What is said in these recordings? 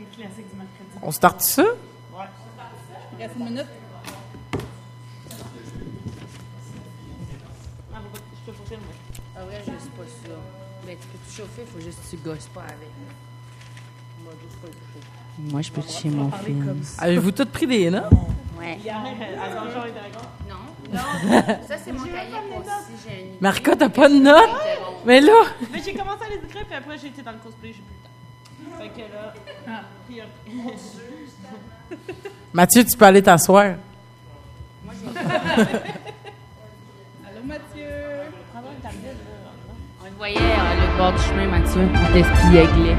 Les classiques du mercredi. On start ça? Il reste une minute. Ah, pas- je peux chauffer, moi. Ah ouais, je sais pas ça. Ben, tu peux te chauffer, faut juste que tu gosses pas avec. Moi, je peux le chauffer. Moi, je peux toucher mon film. Avez-vous tous pris des notes? Ouais. Hier, à Donjon et Dragon? Non. Non. ça, c'est mon cahier pour si j'ai une. Marca, t'as pas de notes? Mais là, Mais j'ai commencé à les écrire, puis après, j'ai été dans le cosplay, j'ai plus. Fait que là, Ah. Mathieu, tu peux aller t'asseoir. Allô, Mathieu. On te voyait à l'autre bord du chemin, Mathieu. On t'espièglait.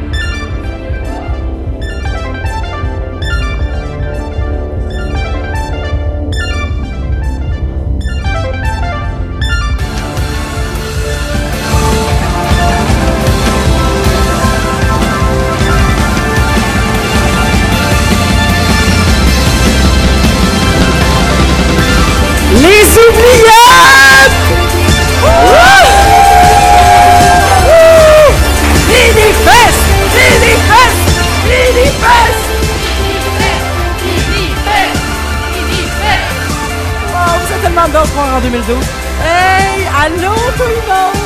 En 2012. Hey! Allô, tout le monde!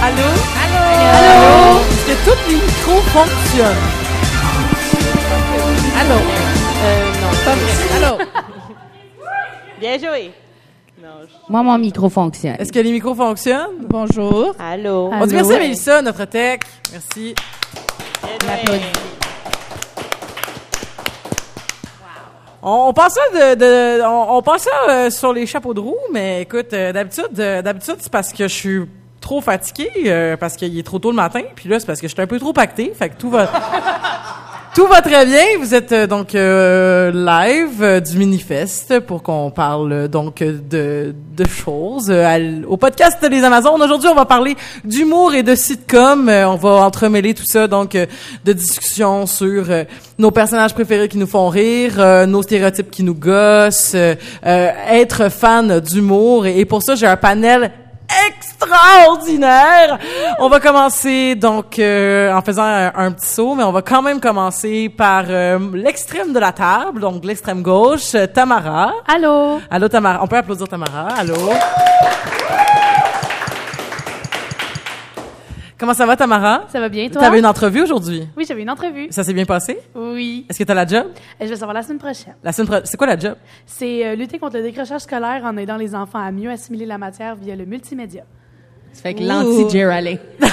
Allô? Allô? Allô? Est-ce que tous les micros fonctionnent? Allô? Euh, non. Pas vrai. Allô? Bien joué. Non, je... Moi, mon micro fonctionne. Est-ce que les micros fonctionnent? Bonjour. Allô? On dit merci à Mélissa, notre tech. Merci. Bien joué. On, pensait de, de- on, on pensait euh, sur les chapeaux de roue, mais écoute, euh, d'habitude, euh, d'habitude c'est parce que je suis trop fatigué, euh, parce qu'il est trop tôt le matin, puis là c'est parce que je suis un peu trop pacté, fait que tout va, tout va très bien. Vous êtes euh, donc euh, live euh, du Minifest pour qu'on parle euh, donc de, de choses au podcast des Amazones. Aujourd'hui, on va parler d'humour et de sitcom. On va entremêler tout ça donc de discussions sur nos personnages préférés qui nous font rire, nos stéréotypes qui nous gossent, être fan d'humour. Et pour ça, j'ai un panel extraordinaire. On va commencer donc euh, en faisant un, un petit saut, mais on va quand même commencer par euh, l'extrême de la table, donc l'extrême gauche, Tamara. Allô? Allô Tamara, on peut applaudir Tamara. Allô? Comment ça va Tamara? Ça va bien, Tu toi? avais une entrevue aujourd'hui? Oui, j'avais une entrevue. Ça s'est bien passé? Oui. Est-ce que tu as la job? Et je vais savoir la semaine prochaine. La semaine pro- C'est quoi la job? C'est euh, lutter contre le décrochage scolaire en aidant les enfants à mieux assimiler la matière via le multimédia. Ça fait que l'anti-Jerry.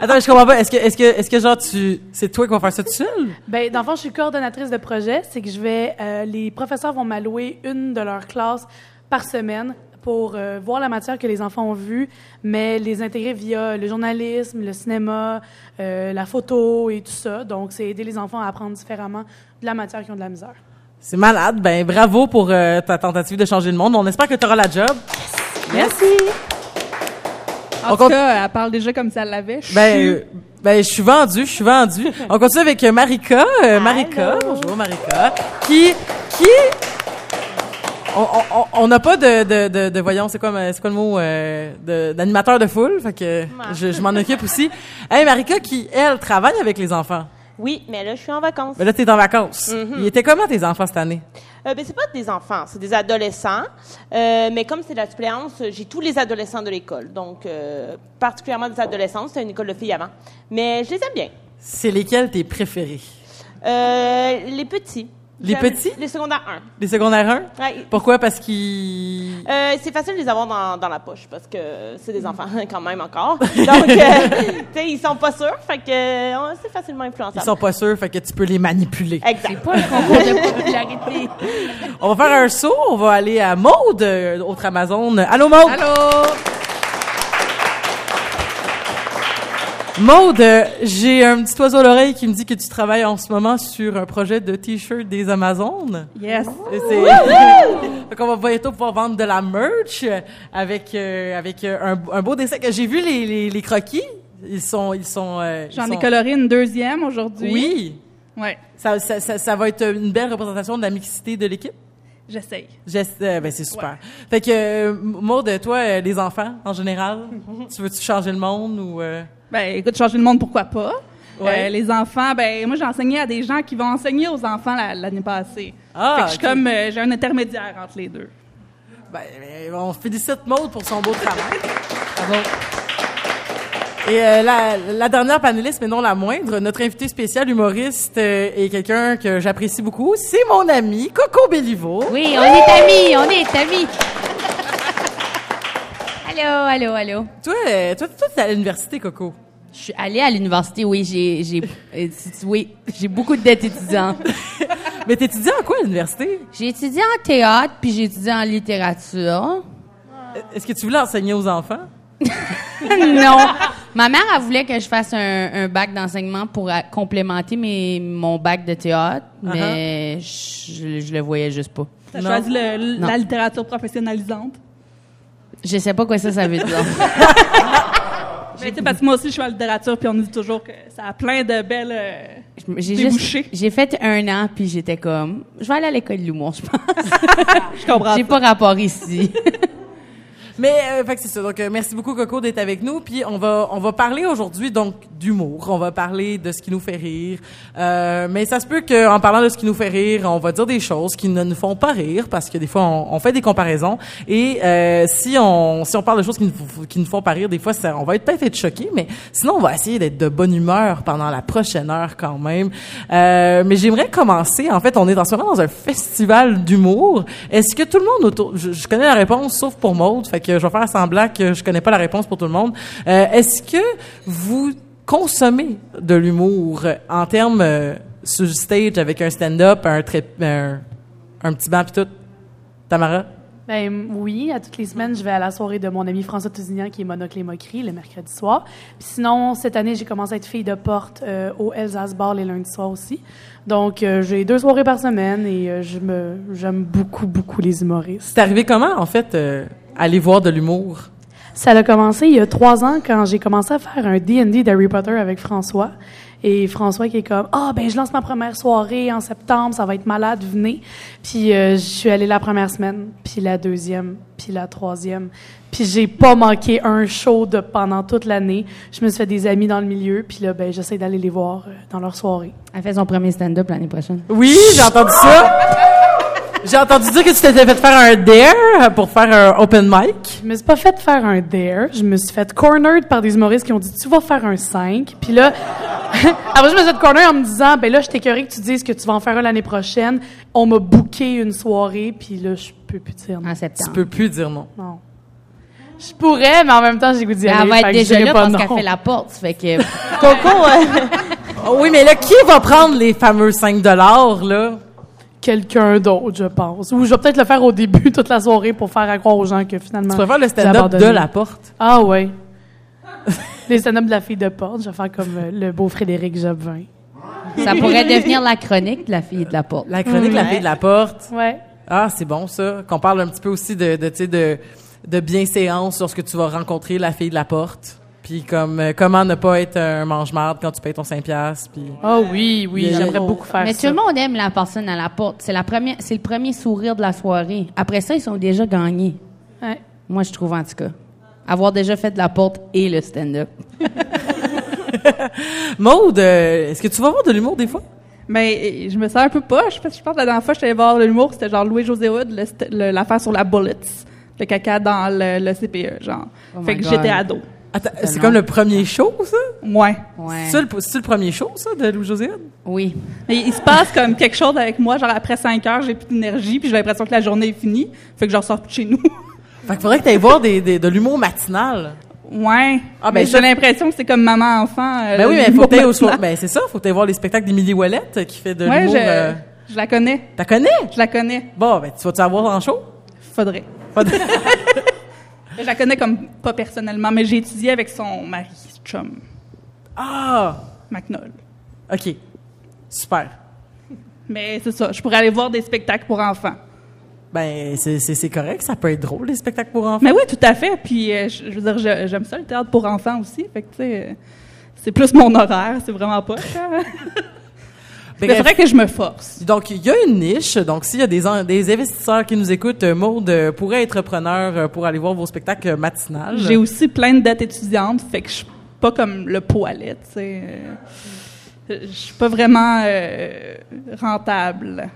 Attends, je comprends pas. Est-ce que, est-ce que, est-ce que genre tu, c'est toi qui vas faire ça tout seul? Ben, dans le fond, je suis coordonnatrice de projet. C'est que je vais, euh, les professeurs vont m'allouer une de leurs classes par semaine pour euh, voir la matière que les enfants ont vue, mais les intégrer via le journalisme, le cinéma, euh, la photo et tout ça. Donc, c'est aider les enfants à apprendre différemment de la matière qui ont de la misère. C'est malade. Ben, bravo pour euh, ta tentative de changer le monde. On espère que tu auras la job. Merci! En On tout compte- cas, elle parle déjà comme ça l'avait. Ben, ben, je suis vendue, je suis vendue. On continue avec Marika. Euh, Marika, bonjour Marika, qui, qui, on- n'a pas de, de, de, de- voyons, c'est quoi, c'est quoi le mot, euh, d'animateur de foule, fait que je, je m'en occupe aussi. Hey, Marika, qui, elle, travaille avec les enfants. Oui, mais là, je suis en vacances. Ben là, t'es en vacances. Ils étaient comment tes enfants cette année? Euh, ben, c'est pas des enfants, c'est des adolescents. Euh, mais comme c'est de la suppléance, j'ai tous les adolescents de l'école. Donc, euh, particulièrement des adolescents. C'était une école de filles avant. Mais je les aime bien. C'est lesquels tes préférés? Euh, les petits. Les petits? Les secondaires 1. Les secondaires 1? Ouais. Pourquoi? Parce qu'ils... Euh, c'est facile de les avoir dans, dans la poche parce que c'est des enfants quand même encore. Donc, euh, tu sais, ils sont pas sûrs. Fait que euh, c'est facilement influençable. Ils sont pas sûrs, fait que tu peux les manipuler. Exact. Pas un concours de popularité. On va faire un saut, on va aller à Maude, euh, autre Amazon. Allô Maude? Allô? Maude, j'ai un petit oiseau à l'oreille qui me dit que tu travailles en ce moment sur un projet de t-shirt des Amazones. Yes. Fait qu'on va bientôt pouvoir vendre de la merch avec euh, avec euh, un, un beau dessin. J'ai vu les, les, les croquis. Ils sont ils sont. euh, J'en ai coloré une deuxième aujourd'hui. Oui. Ouais, Ça, ça, ça, ça va être une belle représentation de la mixité de l'équipe. j'essaye. J'ess- euh, ben c'est super. Fait que euh, Maude, toi, les enfants en général, tu veux-tu changer le monde ou euh, Ben, écoute, changer le monde, pourquoi pas? Ouais. Euh, les enfants, ben moi j'ai enseigné à des gens qui vont enseigner aux enfants la- l'année passée. Ah, fait que je suis comme euh, j'ai un intermédiaire entre les deux. Ben, ben, on félicite Maude pour son beau travail. Bravo. Et euh, la, la dernière panéliste, mais non la moindre, notre invité spécial humoriste euh, est quelqu'un que j'apprécie beaucoup. C'est mon ami Coco Bellivo. Oui, on est amis, on est amis. Allô, allô, allô. Toi, euh, toi, toi, t'es à l'université, Coco. Je suis allée à l'université, oui, j'ai, j'ai, euh, oui, j'ai beaucoup de dettes étudiantes. Mais t'étudies en quoi à l'université? J'ai étudié en théâtre, puis j'ai étudié en littérature. Est-ce que tu voulais enseigner aux enfants? non. Ma mère, elle voulait que je fasse un, un bac d'enseignement pour euh, complémenter mes, mon bac de théâtre, mais je, je le voyais juste pas. T'as choisi le- la littérature professionnalisante? Je sais pas quoi ça, ça veut dire. Mais tu sais, parce que moi aussi je suis en littérature puis on nous dit toujours que ça a plein de belles. euh, J'ai juste, j'ai fait un an, puis j'étais comme, je vais aller à l'école de l'humour, je pense. je comprends. J'ai pas rapport ici. Mais euh, fait c'est ça. Donc euh, merci beaucoup Coco d'être avec nous. Puis on va on va parler aujourd'hui donc d'humour. On va parler de ce qui nous fait rire. Euh, mais ça se peut qu'en parlant de ce qui nous fait rire, on va dire des choses qui ne nous font pas rire parce que des fois on, on fait des comparaisons. Et euh, si on si on parle de choses qui nous qui nous font pas rire, des fois ça, on va être peut-être être choqué. Mais sinon on va essayer d'être de bonne humeur pendant la prochaine heure quand même. Euh, mais j'aimerais commencer. En fait, on est en ce moment dans un festival d'humour. Est-ce que tout le monde autour, je, je connais la réponse sauf pour Maude, fait que je vais faire semblant que je connais pas la réponse pour tout le monde. Euh, Est-ce que vous consommez de l'humour euh, en termes euh, sur le stage avec un stand-up, un, un, un petit banc pis tout? Tamara? Ben oui, à toutes les semaines, je vais à la soirée de mon ami François Tousignan qui est Monocle et Moquerie le mercredi soir. Puis sinon, cette année, j'ai commencé à être fille de porte euh, au Elsace Bar les lundis soirs aussi. Donc, euh, j'ai deux soirées par semaine et euh, je me j'aime beaucoup, beaucoup les humoristes. C'est arrivé comment, en fait, aller voir de l'humour? Ça a commencé il y a trois ans quand j'ai commencé à faire un D&D d'Harry Potter avec François. Et François qui est comme ah ben je lance ma première soirée en septembre, ça va être malade, venez. Puis euh, je suis allée la première semaine, puis la deuxième, puis la troisième. Puis j'ai pas manqué un show de pendant toute l'année. Je me suis fait des amis dans le milieu, puis là ben j'essaie d'aller les voir euh, dans leur soirée. Elle fait son premier stand-up l'année prochaine. Oui, j'ai entendu ça. J'ai entendu dire que tu t'étais fait faire un dare pour faire un open mic. Je me suis pas fait faire un dare, je me suis fait cornered par des humoristes qui ont dit tu vas faire un 5. Puis là après je me suis fait corner en me disant ben là je t'écœurais que tu dises que tu vas en faire un l'année prochaine. On m'a booké une soirée puis là je peux plus dire non. En Tu septembre. peux plus dire non. Non. Je pourrais mais en même temps j'ai goût d'y Elle va fait être déjà là parce qu'elle fait la porte. Fait que, Coco, euh, Oh oui, mais là, qui va prendre les fameux 5 dollars, là? Quelqu'un d'autre, je pense. Ou je vais peut-être le faire au début toute la soirée pour faire à croire aux gens que finalement Tu préfères le stand-up de la porte? Ah ouais. Les stand-up de la fille de porte, je vais faire comme euh, le beau Frédéric Jobvin. ça pourrait devenir la chronique de la fille de la porte. La chronique La Ouais. fille de la porte? Ouais. Ah, c'est bon, ça. Qu'on parle un petit peu aussi de, de, de, de bienséance lorsque tu vas rencontrer la fille de la porte. Puis comme, euh, comment ne pas être un mange-marde quand tu payes ton 5 piastres, puis... Ah oui, oui, j'aimerais beaucoup faire Mais ça. tout le monde aime la personne à la porte. C'est la première, c'est le premier sourire de la soirée. Après ça, ils sont déjà gagnés. Ouais. Moi, je trouve en tout cas. Avoir déjà fait de la porte et le stand-up. Maude, euh, est-ce que tu vas voir de l'humour des fois? Mais euh, je me sens un peu poche parce que je pense que la dernière fois que allée voir de l'humour, c'était genre Louis-José Hood, le st- le- l'affaire sur la bullets, le caca dans le, le CPE, genre. Oh fait que j'étais ado. Attends, c'est comme le premier show, ça? Ouais. Ouais. C'est le, le premier show, ça, de Louis-José? Hood? Oui. Mais il se passe comme quelque chose avec moi, genre après 5 heures, j'ai plus d'énergie, puis j'ai l'impression que la journée est finie, fait que je ressors plus de chez nous. Fait qu'il faudrait que tu ailles voir des, des- de l'humour matinal. ouais. Ah, ben, j'ai l'impression que c'est comme maman-enfant. euh, Ben oui, mais faut que t'ailles au matinal. soir. Ben c'est ça, faut que t'ailles voir les spectacles d'Émilie Ouellette euh, qui fait de Ouais, l'humour. je, euh, je la connais. T'as connais? Je la connais. Bon, ben tu vas-tu la voir en show? Faudrait. De- Je la connais comme pas personnellement, mais j'ai étudié avec son mari, chum, ah! McNoll. OK. Super. Mais c'est ça, je pourrais aller voir des spectacles pour enfants. Ben, c'est, correct, ça peut être drôle, les spectacles pour enfants. Mais oui, tout à fait. Puis, euh, je, je veux dire, j'aime ça, le théâtre pour enfants aussi. Fait que, tu sais, euh, c'est plus mon horaire, c'est vraiment pas. Ben, c'est vrai que je me force. Donc, il y a une niche. Donc, s'il y a des, des investisseurs qui nous écoutent, euh, Maude euh, pourrait être preneur euh, pour aller voir vos spectacles matinales. J'ai aussi plein de dettes étudiantes, fait que je suis pas comme le poilet, tu sais. Je suis pas vraiment euh, rentable.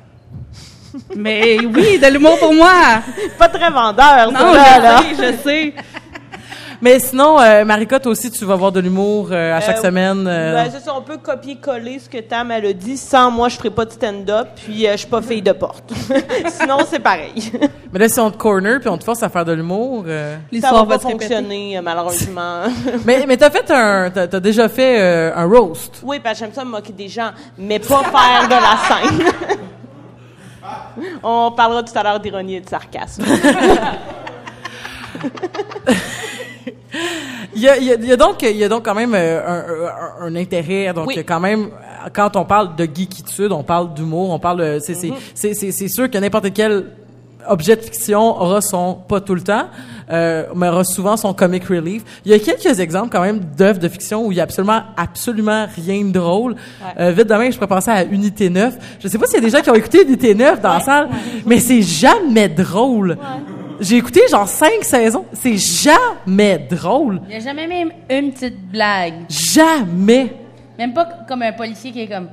Mais oui, de l'humour pour moi. Pas très vendeur, Non, ça, je là. sais, je sais. Mais sinon, euh, Marika, toi aussi, tu vas voir de l'humour euh, à chaque Euh, semaine. euh, Ben, c'est ça, on peut copier-coller ce que Tam elle a dit. Sans moi, je ferai pas de stand-up, puis euh, je suis pas fille de porte. Sinon, c'est pareil. Mais là, si on te corner puis on te force à faire de l'humour. euh, Ça L'histoire va va pas répéter. fonctionner, malheureusement. Mais, mais t'as fait un. T'as, t'as déjà fait euh, un roast. oui, parce que j'aime ça me moquer des gens, mais pas faire de la scène. on parlera tout à l'heure d'ironie et de sarcasme. Il y a, il y a- il y a donc, il y a donc quand même euh, un, un- un intérêt. Donc, Oui. quand même, quand on parle de geekitude, on parle d'humour, on parle. de- C'est, c'est, c'est, sûr que n'importe quel objet de fiction aura son, pas tout le temps, euh, mais aura souvent son comic relief. Il y a quelques exemples quand même d'œuvres de fiction où il y a absolument, absolument rien de drôle. Euh, vite demain, je pourrais penser à Unité 9. Je sais pas s'il y a des gens qui ont écouté Unité 9 dans la salle, mais c'est jamais drôle. J'ai écouté genre cinq saisons. C'est jamais drôle. Il n'y a jamais même une petite blague. Jamais. Même pas comme un policier qui est comme.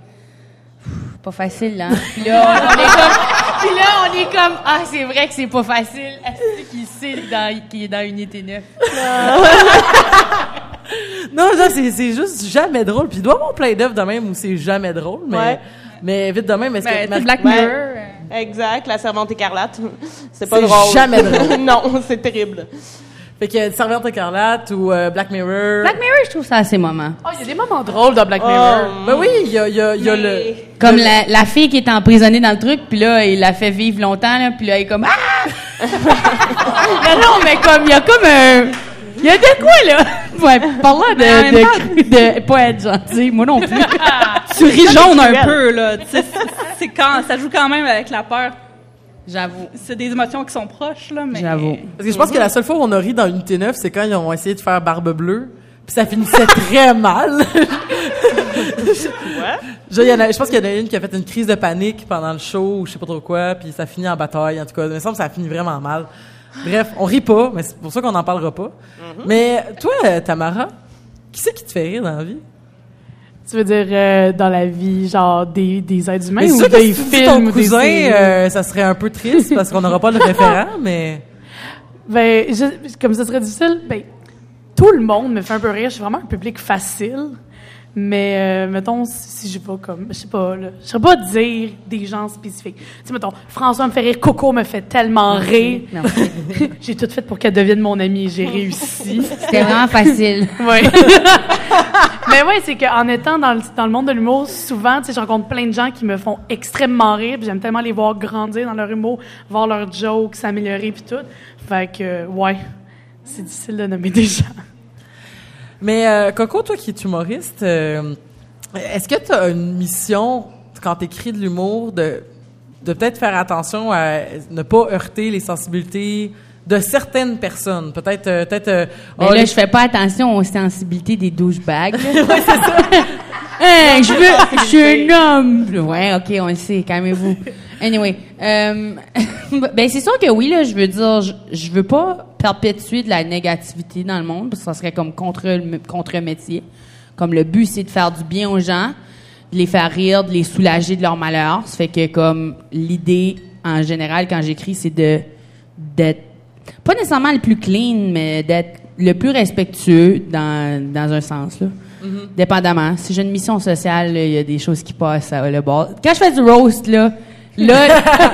Pas facile, là. Puis là, on, est comme. Puis là, on est comme. Ah, c'est vrai que c'est pas facile. Est-ce qu'il sait dans, qu'il est dans Unité 9? Non, non, c'est, c'est juste jamais drôle. Puis il doit avoir plein d'œuvres de même où c'est jamais drôle, mais, Ouais. mais vite de même, est-ce Ben, que c'est Black. Mirror. Exact, la servante écarlate. C'est pas C'est drôle. jamais drôle. non, c'est terrible. Fait que Servante écarlate ou euh, Black Mirror? Black Mirror, je trouve ça assez moment. Oh, il y a des moments drôles dans Black Mirror. Ben oui, il y a, y a, y a le. Comme la, la fille qui est emprisonnée dans le truc, puis là, il la fait vivre longtemps, là, puis là, elle est comme Ah! non, non, mais comme, il y a comme un. Il y a de quoi, là? Ouais, parlant de, de, de, pas être gentil, moi non plus. Tu ris jaune un cruel. peu, là. C'est- quand, ça joue quand même avec la peur. J'avoue. C'est des émotions qui sont proches, là, mais... J'avoue. Parce que je pense que la seule fois où on a ri dans Unité 9, c'est quand ils ont essayé de faire Barbe Bleue. Puis ça finissait très mal. Je, il y en a- je pense qu'il y en a une qui a fait une crise de panique pendant le show ou je sais pas trop quoi, puis ça finit en bataille. En tout cas, il me semble que ça a fini vraiment mal. Bref, on rit pas, mais c'est pour ça qu'on n'en parlera pas. Mais toi, euh, Tamara, qui c'est qui te fait rire dans la vie? Tu veux dire euh, dans la vie, genre des, des êtres humains Mais ou sûr que des si tu dis films ton ou des cousin, séries? euh, ça serait un peu triste parce qu'on n'aura pas le référent, mais... Ben, je- comme ça serait difficile, ben, tout le monde me fait un peu rire. Je suis vraiment un public facile. Mais, euh, mettons, si, si j'ai pas comme, je sais pas, là, je saurais pas dire des gens spécifiques. Tu sais, mettons, François me fait rire, Coco me fait tellement rire. Merci. j'ai tout fait pour qu'elle devienne mon amie et j'ai réussi. C'était vraiment facile. Ouais. Mais ouais, c'est qu'en étant dans le, dans le monde de l'humour, souvent, tu sais, je rencontre plein de gens qui me font extrêmement rire, puis j'aime tellement les voir grandir dans leur humour, voir leurs jokes s'améliorer puis tout. Fait que, ouais, c'est difficile de nommer des gens. Mais euh, Coco, toi qui es humoriste, euh, est-ce que tu as une mission quand tu écris de l'humour de, de peut-être faire attention à ne pas heurter les sensibilités de certaines personnes? Peut-être... euh, peut-être euh, Mais oh, là, les- je fais pas attention aux sensibilités des douchebags. c'est ça. Hey, je veux, je suis un homme. Ouais, ok, on le sait, calmez-vous. Anyway, euh, ben c'est sûr que oui, là, je veux dire, je, je veux pas perpétuer de la négativité dans le monde, parce que ça serait comme contre le contre métier. Comme le but, c'est de faire du bien aux gens, de les faire rire, de les soulager de leur malheur. Ça fait que comme l'idée en général quand j'écris, c'est de d'être pas nécessairement le plus clean, mais d'être le plus respectueux dans, dans un sens, là. Dépendamment. Si j'ai une mission sociale, il y a des choses qui passent à le bord. Quand je fais du roast, là, là,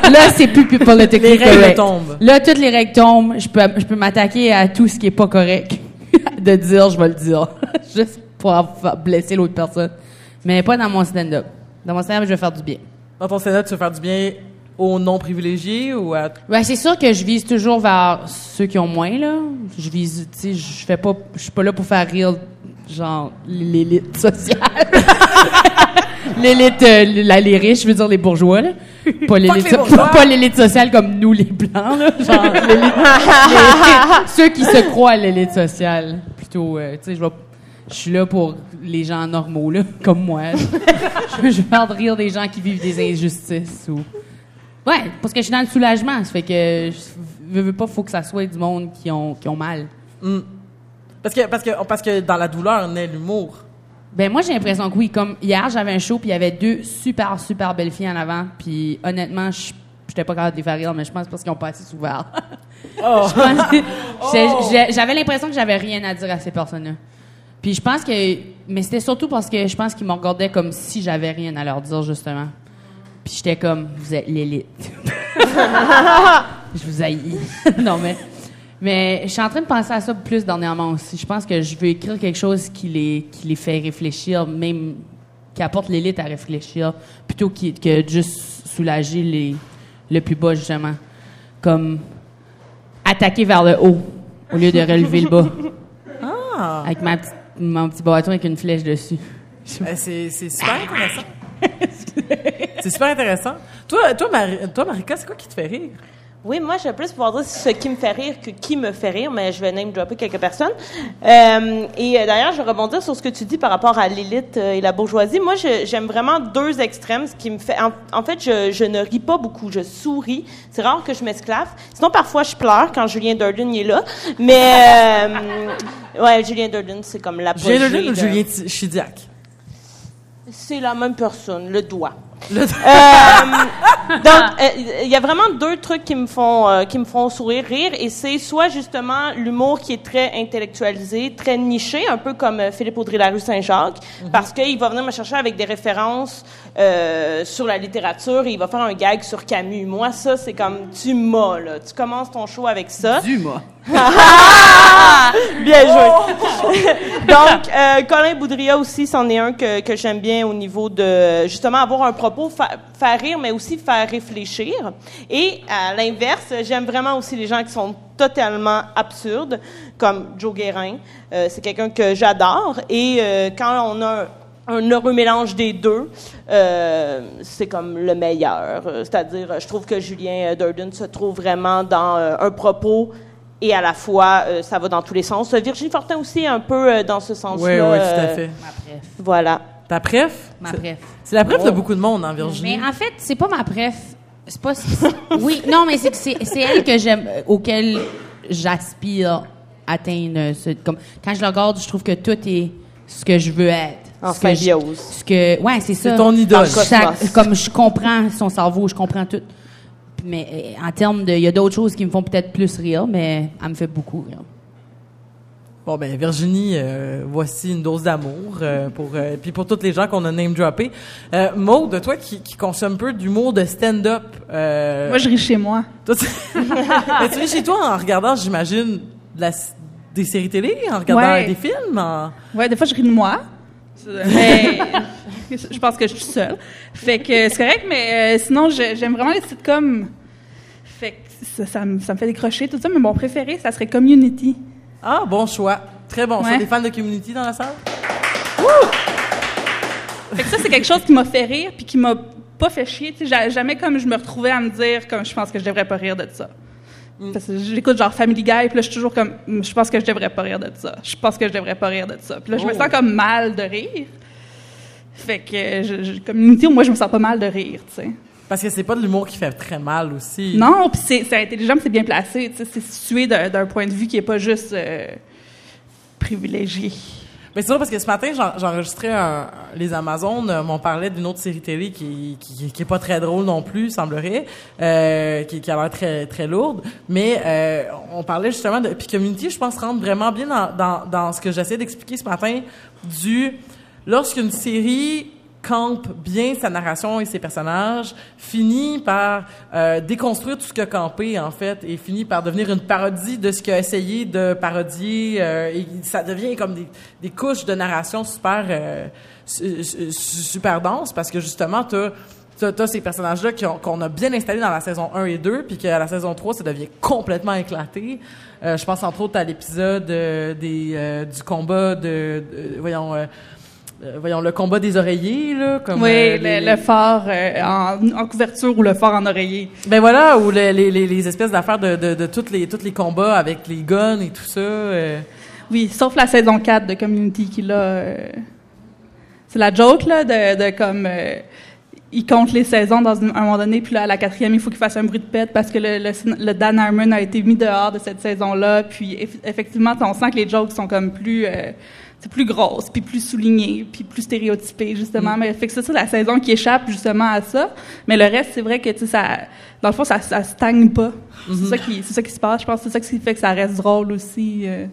là, c'est plus, plus politically Les règles correct. tombent. Là, toutes les règles tombent. Je peux, je peux m'attaquer à tout ce qui est pas correct. de dire, je vais le dire. Juste pour blesser l'autre personne. Mais pas dans mon stand-up. Dans mon stand-up, je vais faire du bien. Dans ton stand-up, tu veux faire du bien aux non-privilégiés ou à... Ben, c'est sûr que je vise toujours vers ceux qui ont moins, là. Je vise, tu sais, je fais pas, je suis pas là pour faire rire, genre, l'élite sociale. l'élite, euh, les riches, je veux dire les bourgeois, là. Pas l'élite, so- sociale comme nous, les blancs, là. Genre, les- ceux qui se croient à l'élite sociale. Plutôt, euh, tu sais, je vais, je suis là pour les gens normaux, là, comme moi. je, je veux faire rire des gens qui vivent des injustices ou. Ouais, parce que je suis dans le soulagement. Ça fait que je veux, pas, faut que ça soit du monde qui ont, qui ont mal. Hmm. Parce que, parce, que, parce que dans la douleur naît l'humour. Ben moi j'ai l'impression que oui. Comme hier j'avais un show puis il y avait deux super super belles filles en avant puis honnêtement je j'étais pas capable de les faire rire mais je pense parce qu'ils ont pas assez souvent. Oh. J'ai- j'avais l'impression que j'avais rien à dire à ces personnes-là. Puis je pense que mais c'était surtout parce que je pense qu'ils me regardaient comme si j'avais rien à leur dire justement. Puis j'étais comme vous êtes l'élite. je vous haïs. non mais mais je suis en train de penser à ça plus dernièrement aussi. Je pense que je veux écrire quelque chose qui les, qui les fait réfléchir, même qui apporte l'élite à réfléchir, plutôt que juste soulager les, le plus bas, justement. Comme attaquer vers le haut au lieu de relever le bas. Ah. Avec ma petite- mon petit bâton avec une flèche dessus. Ben, c'est super intéressant. c'est super intéressant. Toi, toi, toi Marika, c'est quoi qui te fait rire? Oui, moi, je vais plus pouvoir dire ce qui me fait rire que qui me fait rire, mais je vais name dropper quelques personnes. Euh, et euh, d'ailleurs, je vais rebondir sur ce que tu dis par rapport à l'élite euh, et la bourgeoisie. Moi, j'aime vraiment deux extrêmes, ce qui me fait... En, en fait, je, je ne ris pas beaucoup, je souris. C'est rare que je m'esclave. Sinon, parfois, je pleure quand Julien Durden est là. Mais, euh, ouais, Julien Durden, c'est comme la Julien Lelune ou Julien Chidiac? C'est la même personne, le doigt. Le- Euh, donc, euh, il y a vraiment deux trucs qui me font euh, qui me font sourire, rire, et c'est soit justement l'humour qui est très intellectualisé, très niché, un peu comme Philippe Audrey Larue Saint-Jacques, parce qu'il va venir me chercher avec des références sur la littérature, et il va faire un gag sur Camus. Moi, ça, c'est comme tu m'as là. Tu commences ton show avec ça. Dumas. Bien joué. Donc, Colin Boudria aussi, c'en est un que, que j'aime bien au niveau de, justement, avoir un propos, fa- faire rire, mais aussi faire réfléchir. Et à l'inverse, j'aime vraiment aussi les gens qui sont totalement absurdes, comme Joe Guérin. Euh, c'est quelqu'un que j'adore. Et euh, quand on a un heureux mélange des deux, euh, c'est comme le meilleur. C'est-à-dire, je trouve que Julien Durden se trouve vraiment dans un propos et à la fois, ça va dans tous les sens. Virginie Fortin aussi, un peu dans ce sens-là. Oui, oui, tout à fait. Voilà. Ta préf? Ma C'est- préf. C'est la préf de beaucoup de monde, hein, Virginie? Mais en fait, c'est pas ma préf. C'est pas. Oui, non, mais c'est que c'est elle que j'aime, euh, auquel j'aspire atteindre. euh, ce- comme quand je la regarde, je trouve que tout est ce que je veux être. En ce que je- symbiose. Ce que, ouais, c'est ça. C'est ton idole. Comme je comprends son cerveau, je comprends tout. Mais euh, en termes de, il y a d'autres choses qui me font peut-être plus rire, mais elle me fait beaucoup rire. Bon ben Virginie, euh, voici une dose d'amour euh, pour euh, puis pour toutes les gens qu'on a name droppé. Euh, Maud, toi qui, qui consomme peu d'humour de stand-up, euh, Moi, je ris chez moi. toi, tu... Mais tu ris chez toi en regardant, j'imagine, de la- des séries télé, en regardant Ouais. des films. en- Ouais, des fois, je ris de moi. Mais je pense que je suis seule. Fait que c'est correct, mais euh, sinon, j'aime vraiment les sitcoms. Fait que ça, ça me, ça me fait décrocher, tout ça. Mais mon préféré, ça serait Community. Ah bon choix, très bon choix. Ouais. Des fans de Community dans la salle? Fait que ça, c'est quelque chose qui m'a fait rire puis qui m'a pas fait chier. Tu sais, j'a- jamais comme je me retrouvais à me dire comme je pense que je devrais pas rire de ça. Parce que j'écoute genre Family Guy, puis là, je suis toujours comme, Hum, je pense que je devrais pas rire de ça. Je pense que je devrais pas rire de ça. Puis là, je me Oh. sens comme mal de rire. Fait que, euh, je, je- community, moi, je me sens pas mal de rire, tu sais. Parce que c'est pas de l'humour qui fait très mal aussi. Non, puis c'est intelligent, c'est bien placé. C'est situé d'un point de vue qui est pas juste euh, privilégié. Mais c'est vrai parce que ce matin, j'en- j'enregistrais les Amazones, euh, m'on parlait d'une autre série télé qui, qui, qui est pas très drôle non plus, semblerait, euh, qui, qui a l'air très très lourde. Mais euh, on parlait justement de puis Community, je pense rentre vraiment bien dans dans, dans ce que j'essaie d'expliquer ce matin du lorsqu'une série campe bien sa narration et ses personnages, finit par euh, déconstruire tout ce qu'a campé en fait et finit par devenir une parodie de ce qu'il a essayé de parodier euh, et ça devient comme des, des couches de narration super euh, su- su- super denses parce que justement t'as T'as, ces personnages-là qu'on a bien installés dans la saison 1 et 2, puis qu'à la saison 3, ça devient complètement éclaté. Euh, je pense entre autres à l'épisode euh, euh, du combat de, de- voyons, euh, voyons, le combat des oreillers, là, comme... oui, euh, le, les- le phare euh, en, en couverture ou le phare en oreiller. Ben voilà, ou les, les, les, espèces d'affaires de, de, de tous les, tous les combats avec les guns et tout ça. euh. Oui, sauf la saison 4 de Community qui là. euh, c'est la joke là de, de comme il compte les saisons dans un moment donné, puis là à la quatrième il faut qu'il fasse un bruit de pète parce que le, le, le Dan Harmon a été mis dehors de cette saison-là. Puis eff- effectivement, on sent que les jokes sont comme plus. C'est plus grosse, puis plus soulignée, puis plus stéréotypée, justement. Mais fait que c'est ça la saison qui échappe justement à ça. Mais le reste, c'est vrai que, tu sais, ça, dans le fond, ça, ça stagne pas. C'est ça qui, c'est ça qui se passe. Je pense que c'est ça qui fait que ça reste drôle aussi. euh.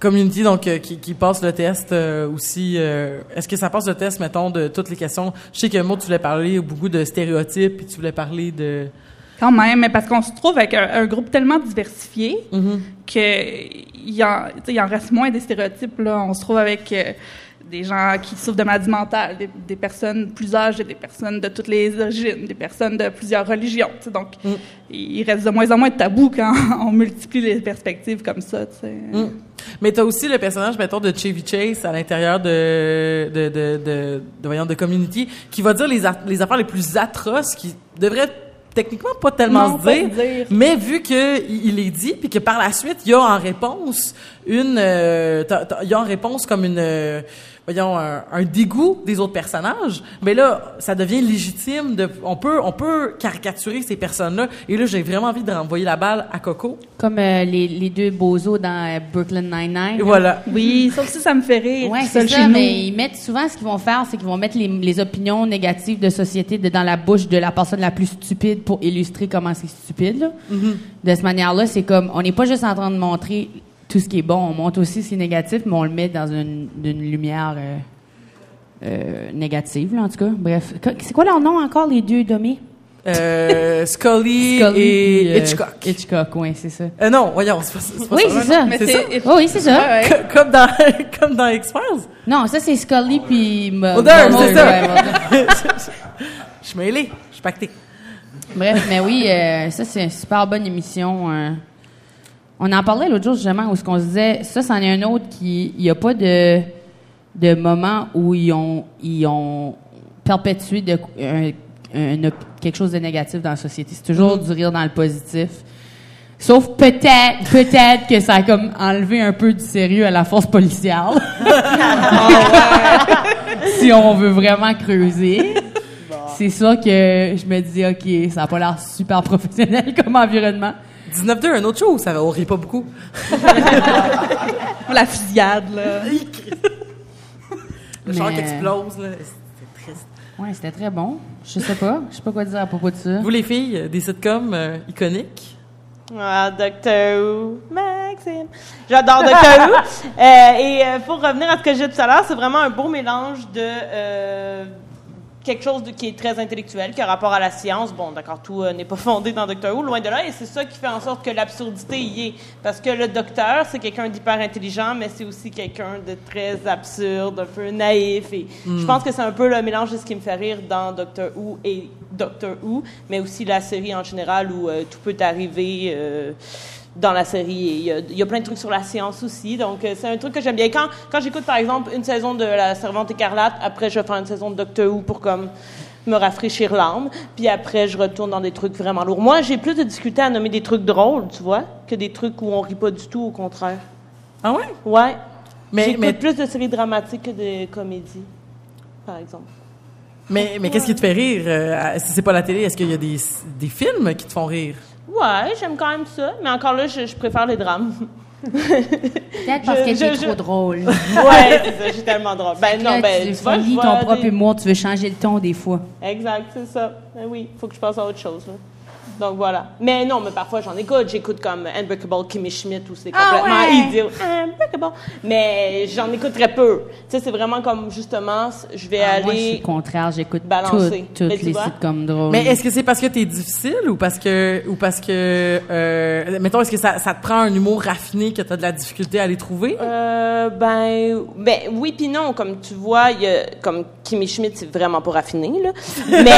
Community, donc, euh, qui, qui passe le test euh, aussi. euh, Est-ce que ça passe le test, mettons, de toutes les questions? Je sais que Maud, tu voulais parler beaucoup de stéréotypes, puis tu voulais parler de... Quand même, mais parce qu'on se trouve avec un, un groupe tellement diversifié que il en, tu sais, il en reste moins des stéréotypes. Là. On se trouve avec euh, des gens qui souffrent de maladies mentales, des, des personnes plus âgées, des personnes de toutes les origines, des personnes de plusieurs religions. tu sais. Donc, il il reste de moins en moins de tabous quand on multiplie les perspectives comme ça. tu sais. Mais t'as aussi le personnage, mettons, de Chevy Chase à l'intérieur de de, de, de, de, voyons, de Community, qui va dire les, les affaires les plus atroces qui devraient techniquement pas tellement Non, se dire, mais vu que il est dit, puis que par la suite, il y a en réponse une... euh, il y a en réponse comme une... voyons, un, un dégoût des autres personnages, mais là, ça devient légitime. De, on peut on peut caricaturer ces personnes-là. Et là, j'ai vraiment envie de renvoyer la balle à Coco. Comme euh, les, les deux bozos dans euh, Brooklyn Nine-Nine. Voilà. Oui, ça aussi, ça me fait rire. Ouais, tout c'est ça, mais ils mettent souvent ce qu'ils vont faire, c'est qu'ils vont mettre les, les opinions négatives de société de- dans la bouche de la personne la plus stupide pour illustrer comment c'est stupide. là. Mm-hmm. De cette manière-là, c'est comme on n'est pas juste en train de montrer tout ce qui est bon, on montre aussi ce qui est négatif, mais on le met dans une, une lumière euh, euh, négative, là, en tout cas. Bref, c'est quoi leur nom encore, les deux dommés? Euh, Scully, Scully et puis, Hitchcock. Hitchcock, oui, c'est ça. Euh, non, voyons, c'est pas, Oui, ça. c'est ça. Mais? Oh, oui, c'est ça. Ouais. Comme dans, comme dans X-Files. Non, ça, c'est Scully puis... Mo- Mulder, c'est ça. ouais. Je suis mêlé, je suis pacté. Bref, mais oui, euh, ça, c'est une super bonne émission. euh. On en parlait l'autre jour, justement, où ce qu'on se disait, ça, c'en est un autre qui... Il n'y a pas de, de moment où ils ont, ils ont perpétué de, un- un- quelque chose de négatif dans la société. C'est toujours du rire dans le positif. Sauf peut-être, peut-être que ça a comme enlevé un peu du sérieux à la force policière. si on veut vraiment creuser. C'est sûr que je me dis, OK, ça n'a pas l'air super professionnel comme environnement. 19-2, un autre show, ça on rit pas beaucoup. La fusillade, là. Le char Mais- qui explose, là. C'est triste. Ouais, c'était très bon. Je sais pas. Je sais pas quoi dire à propos de ça. Vous, les filles, euh, des sitcoms euh, iconiques? Ah, Doctor Who, Maxime. J'adore Doctor Who. Euh, et pour revenir à ce que j'ai dit tout à l'heure, c'est vraiment un beau mélange de euh, quelque chose de- qui est très intellectuel, qui a rapport à la science. Bon, d'accord, tout euh, n'est pas fondé dans Doctor Who, loin de là, et c'est ça qui fait en sorte que l'absurdité y est. Parce que le docteur, c'est quelqu'un d'hyper intelligent, mais c'est aussi quelqu'un de très absurde, un peu naïf. Et je pense que c'est un peu le mélange de ce qui me fait rire dans Doctor Who et Doctor Who, mais aussi la série en général où euh, tout peut arriver. euh, dans la série. Il y, a, il y a plein de trucs sur la science aussi. Donc, euh, c'est un truc que j'aime bien. Quand, quand j'écoute, par exemple, une saison de La Servante écarlate, après, je vais faire une saison de Doctor Who pour comme me rafraîchir l'âme. Puis après, je retourne dans des trucs vraiment lourds. Moi, j'ai plus de difficulté à nommer des trucs drôles, tu vois, que des trucs où on rit pas du tout, au contraire. Ah ouais? Ouais. Mais, J'écoute mais, plus de séries dramatiques que de comédies, par exemple. mais, mais qu'est-ce qui te fait rire? euh, si c'est pas la télé, est-ce qu'il y a des, des films qui te font rire? Ouais, j'aime quand même ça. Mais encore là, je, je préfère les drames. Peut-être parce Je- que je- t'es je- trop drôle. ouais, c'est ça. J'ai tellement drôle. Ben non, Là, ben, tu tu vois, je ton des- propre humour, tu veux changer le ton des fois. Exact, c'est ça. Ben oui, faut que je passe à autre chose. là. Donc voilà. Mais non, mais parfois j'en écoute. J'écoute comme Unbreakable Kimmy Schmidt où c'est Ah complètement ouais? idiot. Unbreakable. Mais j'en écoute très peu. Tu sais, c'est vraiment comme justement, je vais Ah, Moi, je suis aller. le contraire, j'écoute balancer. toutes, Mais toutes les sitcoms drôles. Mais est-ce que c'est parce que t'es difficile ou parce que, ou parce que, euh, mettons, est-ce que ça, ça te prend un humour raffiné que t'as de la difficulté à les trouver? Euh, ben, ben, oui puis non. Comme tu vois, il y a, comme Kimmy Schmidt, c'est vraiment pas raffiné, là. Mais,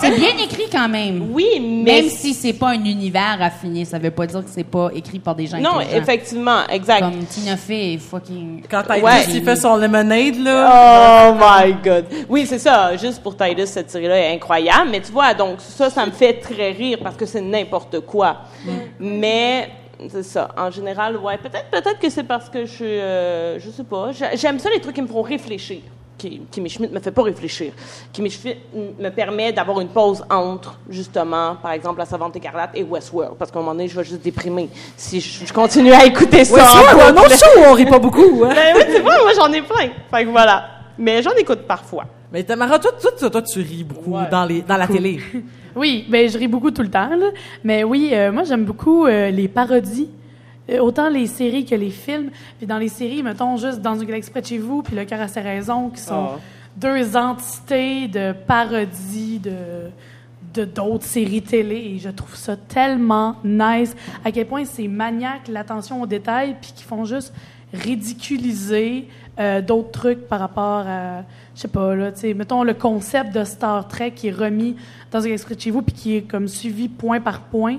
c'est bien écrit quand même. Oui, mais. Même si c'est pas un univers raffiné, ça veut pas dire que c'est pas écrit par des gens Non, effectivement, exact. Comme Tina Fey, fucking... Quand Titus, Ouais. il fait son lemonade, là. Oh my God. Oui, c'est ça. Juste pour Titus, cette série-là est incroyable. Mais tu vois, donc ça, ça me fait très rire parce que c'est n'importe quoi. Mais c'est ça. En général, ouais. Peut-être, peut-être que c'est parce que je suis, euh, je sais pas. J'a- J'aime ça les trucs qui me font réfléchir. Ki- Kimmy Schmidt me fait pas réfléchir. Kimmy Schmidt me permet d'avoir une pause entre, justement, par exemple, La Savante Écarlate et Westworld. Parce qu'à un moment donné, je vais juste déprimer si je, je continue à écouter ça. Où on rit pas beaucoup, hein. Ben oui, c'est vrai, moi j'en ai plein. Fait que voilà. Mais j'en écoute parfois. Mais Tamara, toi, toi, toi, toi, tu ris beaucoup dans, les, dans la télé. Oui, ben je ris beaucoup tout le temps, là. Mais oui, euh, moi j'aime beaucoup euh, les parodies. Euh, autant les séries que les films. Puis dans les séries, mettons juste dans une galaxie près de chez vous, puis le cœur à ses raisons, qui sont Ah. deux entités de parodies de de d'autres séries télé et je trouve ça tellement nice à quel point c'est maniaque l'attention aux détails puis qui font juste ridiculiser euh, d'autres trucs par rapport à je sais pas là tu sais mettons le concept de Star Trek qui est remis dans un extrait de chez vous puis qui est comme suivi point par point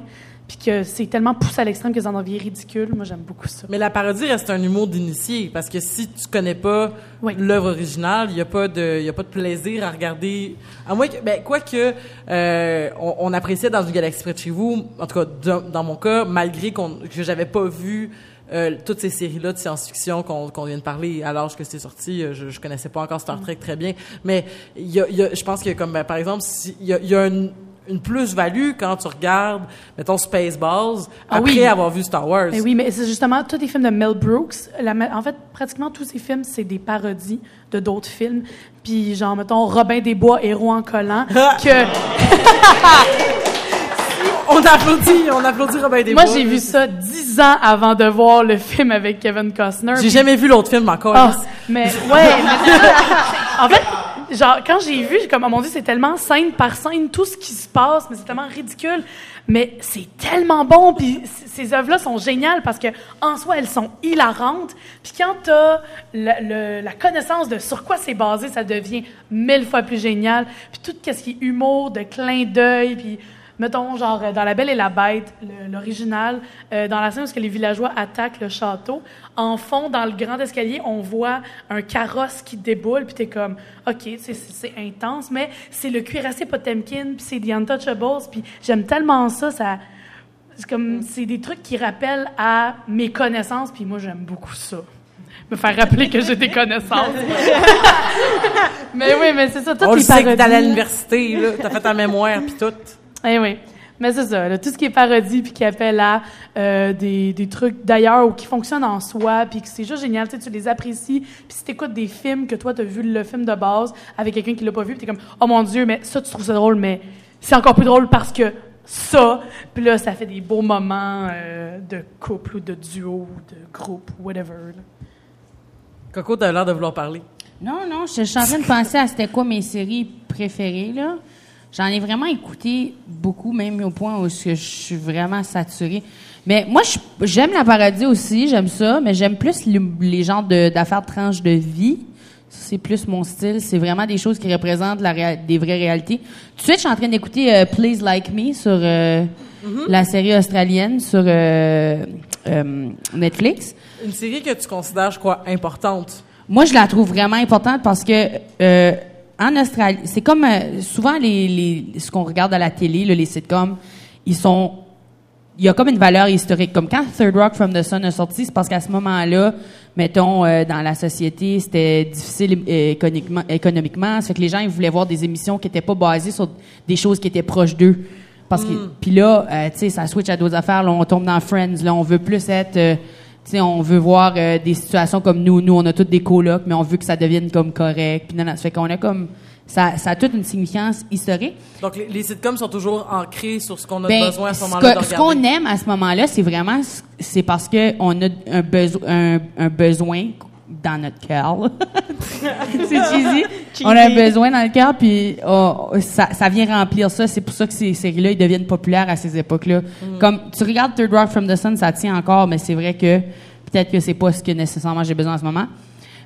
puis que c'est tellement poussé à l'extrême que ça en devient ridicule moi j'aime beaucoup ça Mais la parodie reste un humour d'initié parce que si tu connais pas Oui. l'œuvre originale, il y a pas de y a pas de plaisir à regarder. À moins que ben quoique euh, on, on appréciait dans une galaxie près de chez vous, en tout cas dans, dans mon cas, malgré qu'on que j'avais pas vu euh, toutes ces séries-là de science-fiction qu'on vient de parler à l'âge que c'est sorti, euh, je, je connaissais pas encore Star Trek très bien, mais il y a, il y a- je pense que comme ben, par exemple, si- il y a, y a une, une plus-value quand tu regardes, mettons, Spaceballs, Ah après oui. avoir vu Star Wars. Mais oui, mais c'est justement tous les films de Mel Brooks. La en fait, pratiquement tous ces films, c'est des parodies de d'autres films. Puis, genre, mettons, Robin des Bois, héros en collant, que On applaudit, on applaudit Robin des moi, j'ai vu ça dix ans avant de voir le film avec Kevin Costner. J'ai jamais vu l'autre film encore. Ah, mais ouais, mais en fait, genre quand j'ai vu, j'ai comme oh mon dieu, c'est tellement scène par scène tout ce qui se passe, mais c'est tellement ridicule. Mais c'est tellement bon, puis ces œuvres-là sont géniales parce que en soi elles sont hilarantes. Puis quand t'as la, le- la connaissance de sur quoi c'est basé, ça devient mille fois plus génial. Puis tout ce qui est humour, de clin d'œil, puis mettons, genre, euh, dans La Belle et la Bête, le- l'original, euh, dans la scène où les villageois attaquent le château, en fond, dans le grand escalier, on voit un carrosse qui déboule, puis t'es comme, OK, c'est intense, mais c'est le cuirassé Potemkin, puis c'est The Untouchables, puis j'aime tellement ça, ça... C'est comme, c'est des trucs qui rappellent à mes connaissances, puis moi, j'aime beaucoup ça. Me faire rappeler que j'ai des connaissances. mais oui, mais c'est ça, toutes On le les sait que t'es allé à l'université, là. T'as fait ta mémoire pis tout. Eh oui. Mais c'est ça, là, tout ce qui est parodie puis qui appelle à euh, des, des trucs d'ailleurs ou qui fonctionnent en soi puis que c'est juste génial, tu sais, tu les apprécies. Puis si t'écoutes des films que toi t'as vu le film de base avec quelqu'un qui l'a pas vu, puis t'es comme oh mon dieu, mais ça tu trouves ça drôle, mais c'est encore plus drôle parce que ça, puis là ça fait des beaux moments euh, de couple ou de duo ou de groupe ou whatever. là. Coco, t'as l'air de vouloir parler. Non, non, je, je suis en train de penser à c'était quoi mes séries préférées, là. J'en ai vraiment écouté beaucoup, même au point où je suis vraiment saturée. Mais moi, j'aime la parodie aussi, j'aime ça, mais j'aime plus le- les genres d'affaires de tranches de vie. C'est plus mon style. C'est vraiment des choses qui représentent la des vraies réalités. Tout de suite, je suis en train d'écouter euh, Please Like Me sur euh, la série australienne sur euh, Netflix. Une série que tu considères, je crois, importante. Moi, je la trouve vraiment importante parce que euh, en Australie, c'est comme euh, souvent les, les ce qu'on regarde à la télé, là, les sitcoms, ils sont il y a comme une valeur historique. Comme quand Third Rock from the Sun a sorti, c'est parce qu'à ce moment-là, mettons, euh, dans la société, c'était difficile euh, économiquement, économiquement. Ça fait que les gens, ils voulaient voir des émissions qui étaient pas basées sur des choses qui étaient proches d'eux. Parce que, puis là, euh, tu sais, ça switch à d'autres affaires. Là, on tombe dans Friends. Là, on veut plus être, on veut voir euh, des situations comme nous. Nous, on a toutes des colocs, mais on veut que ça devienne comme correct. Puis non, non, ça fait qu'on a comme, ça, ça a toute une signification historique. Donc, les, les sitcoms sont toujours ancrés sur ce qu'on a Ben, besoin à ce moment-là ce qu'on aime à ce moment-là, c'est vraiment, c'est parce que on a un, beso- un, un besoin dans notre cœur. c'est cheesy. On a besoin dans le cœur, puis oh, ça, ça vient remplir ça. C'est pour ça que ces séries-là, ils deviennent populaires à ces époques-là. Comme tu regardes Third Rock from the Sun, ça tient encore, mais c'est vrai que peut-être que c'est pas ce que nécessairement j'ai besoin en ce moment.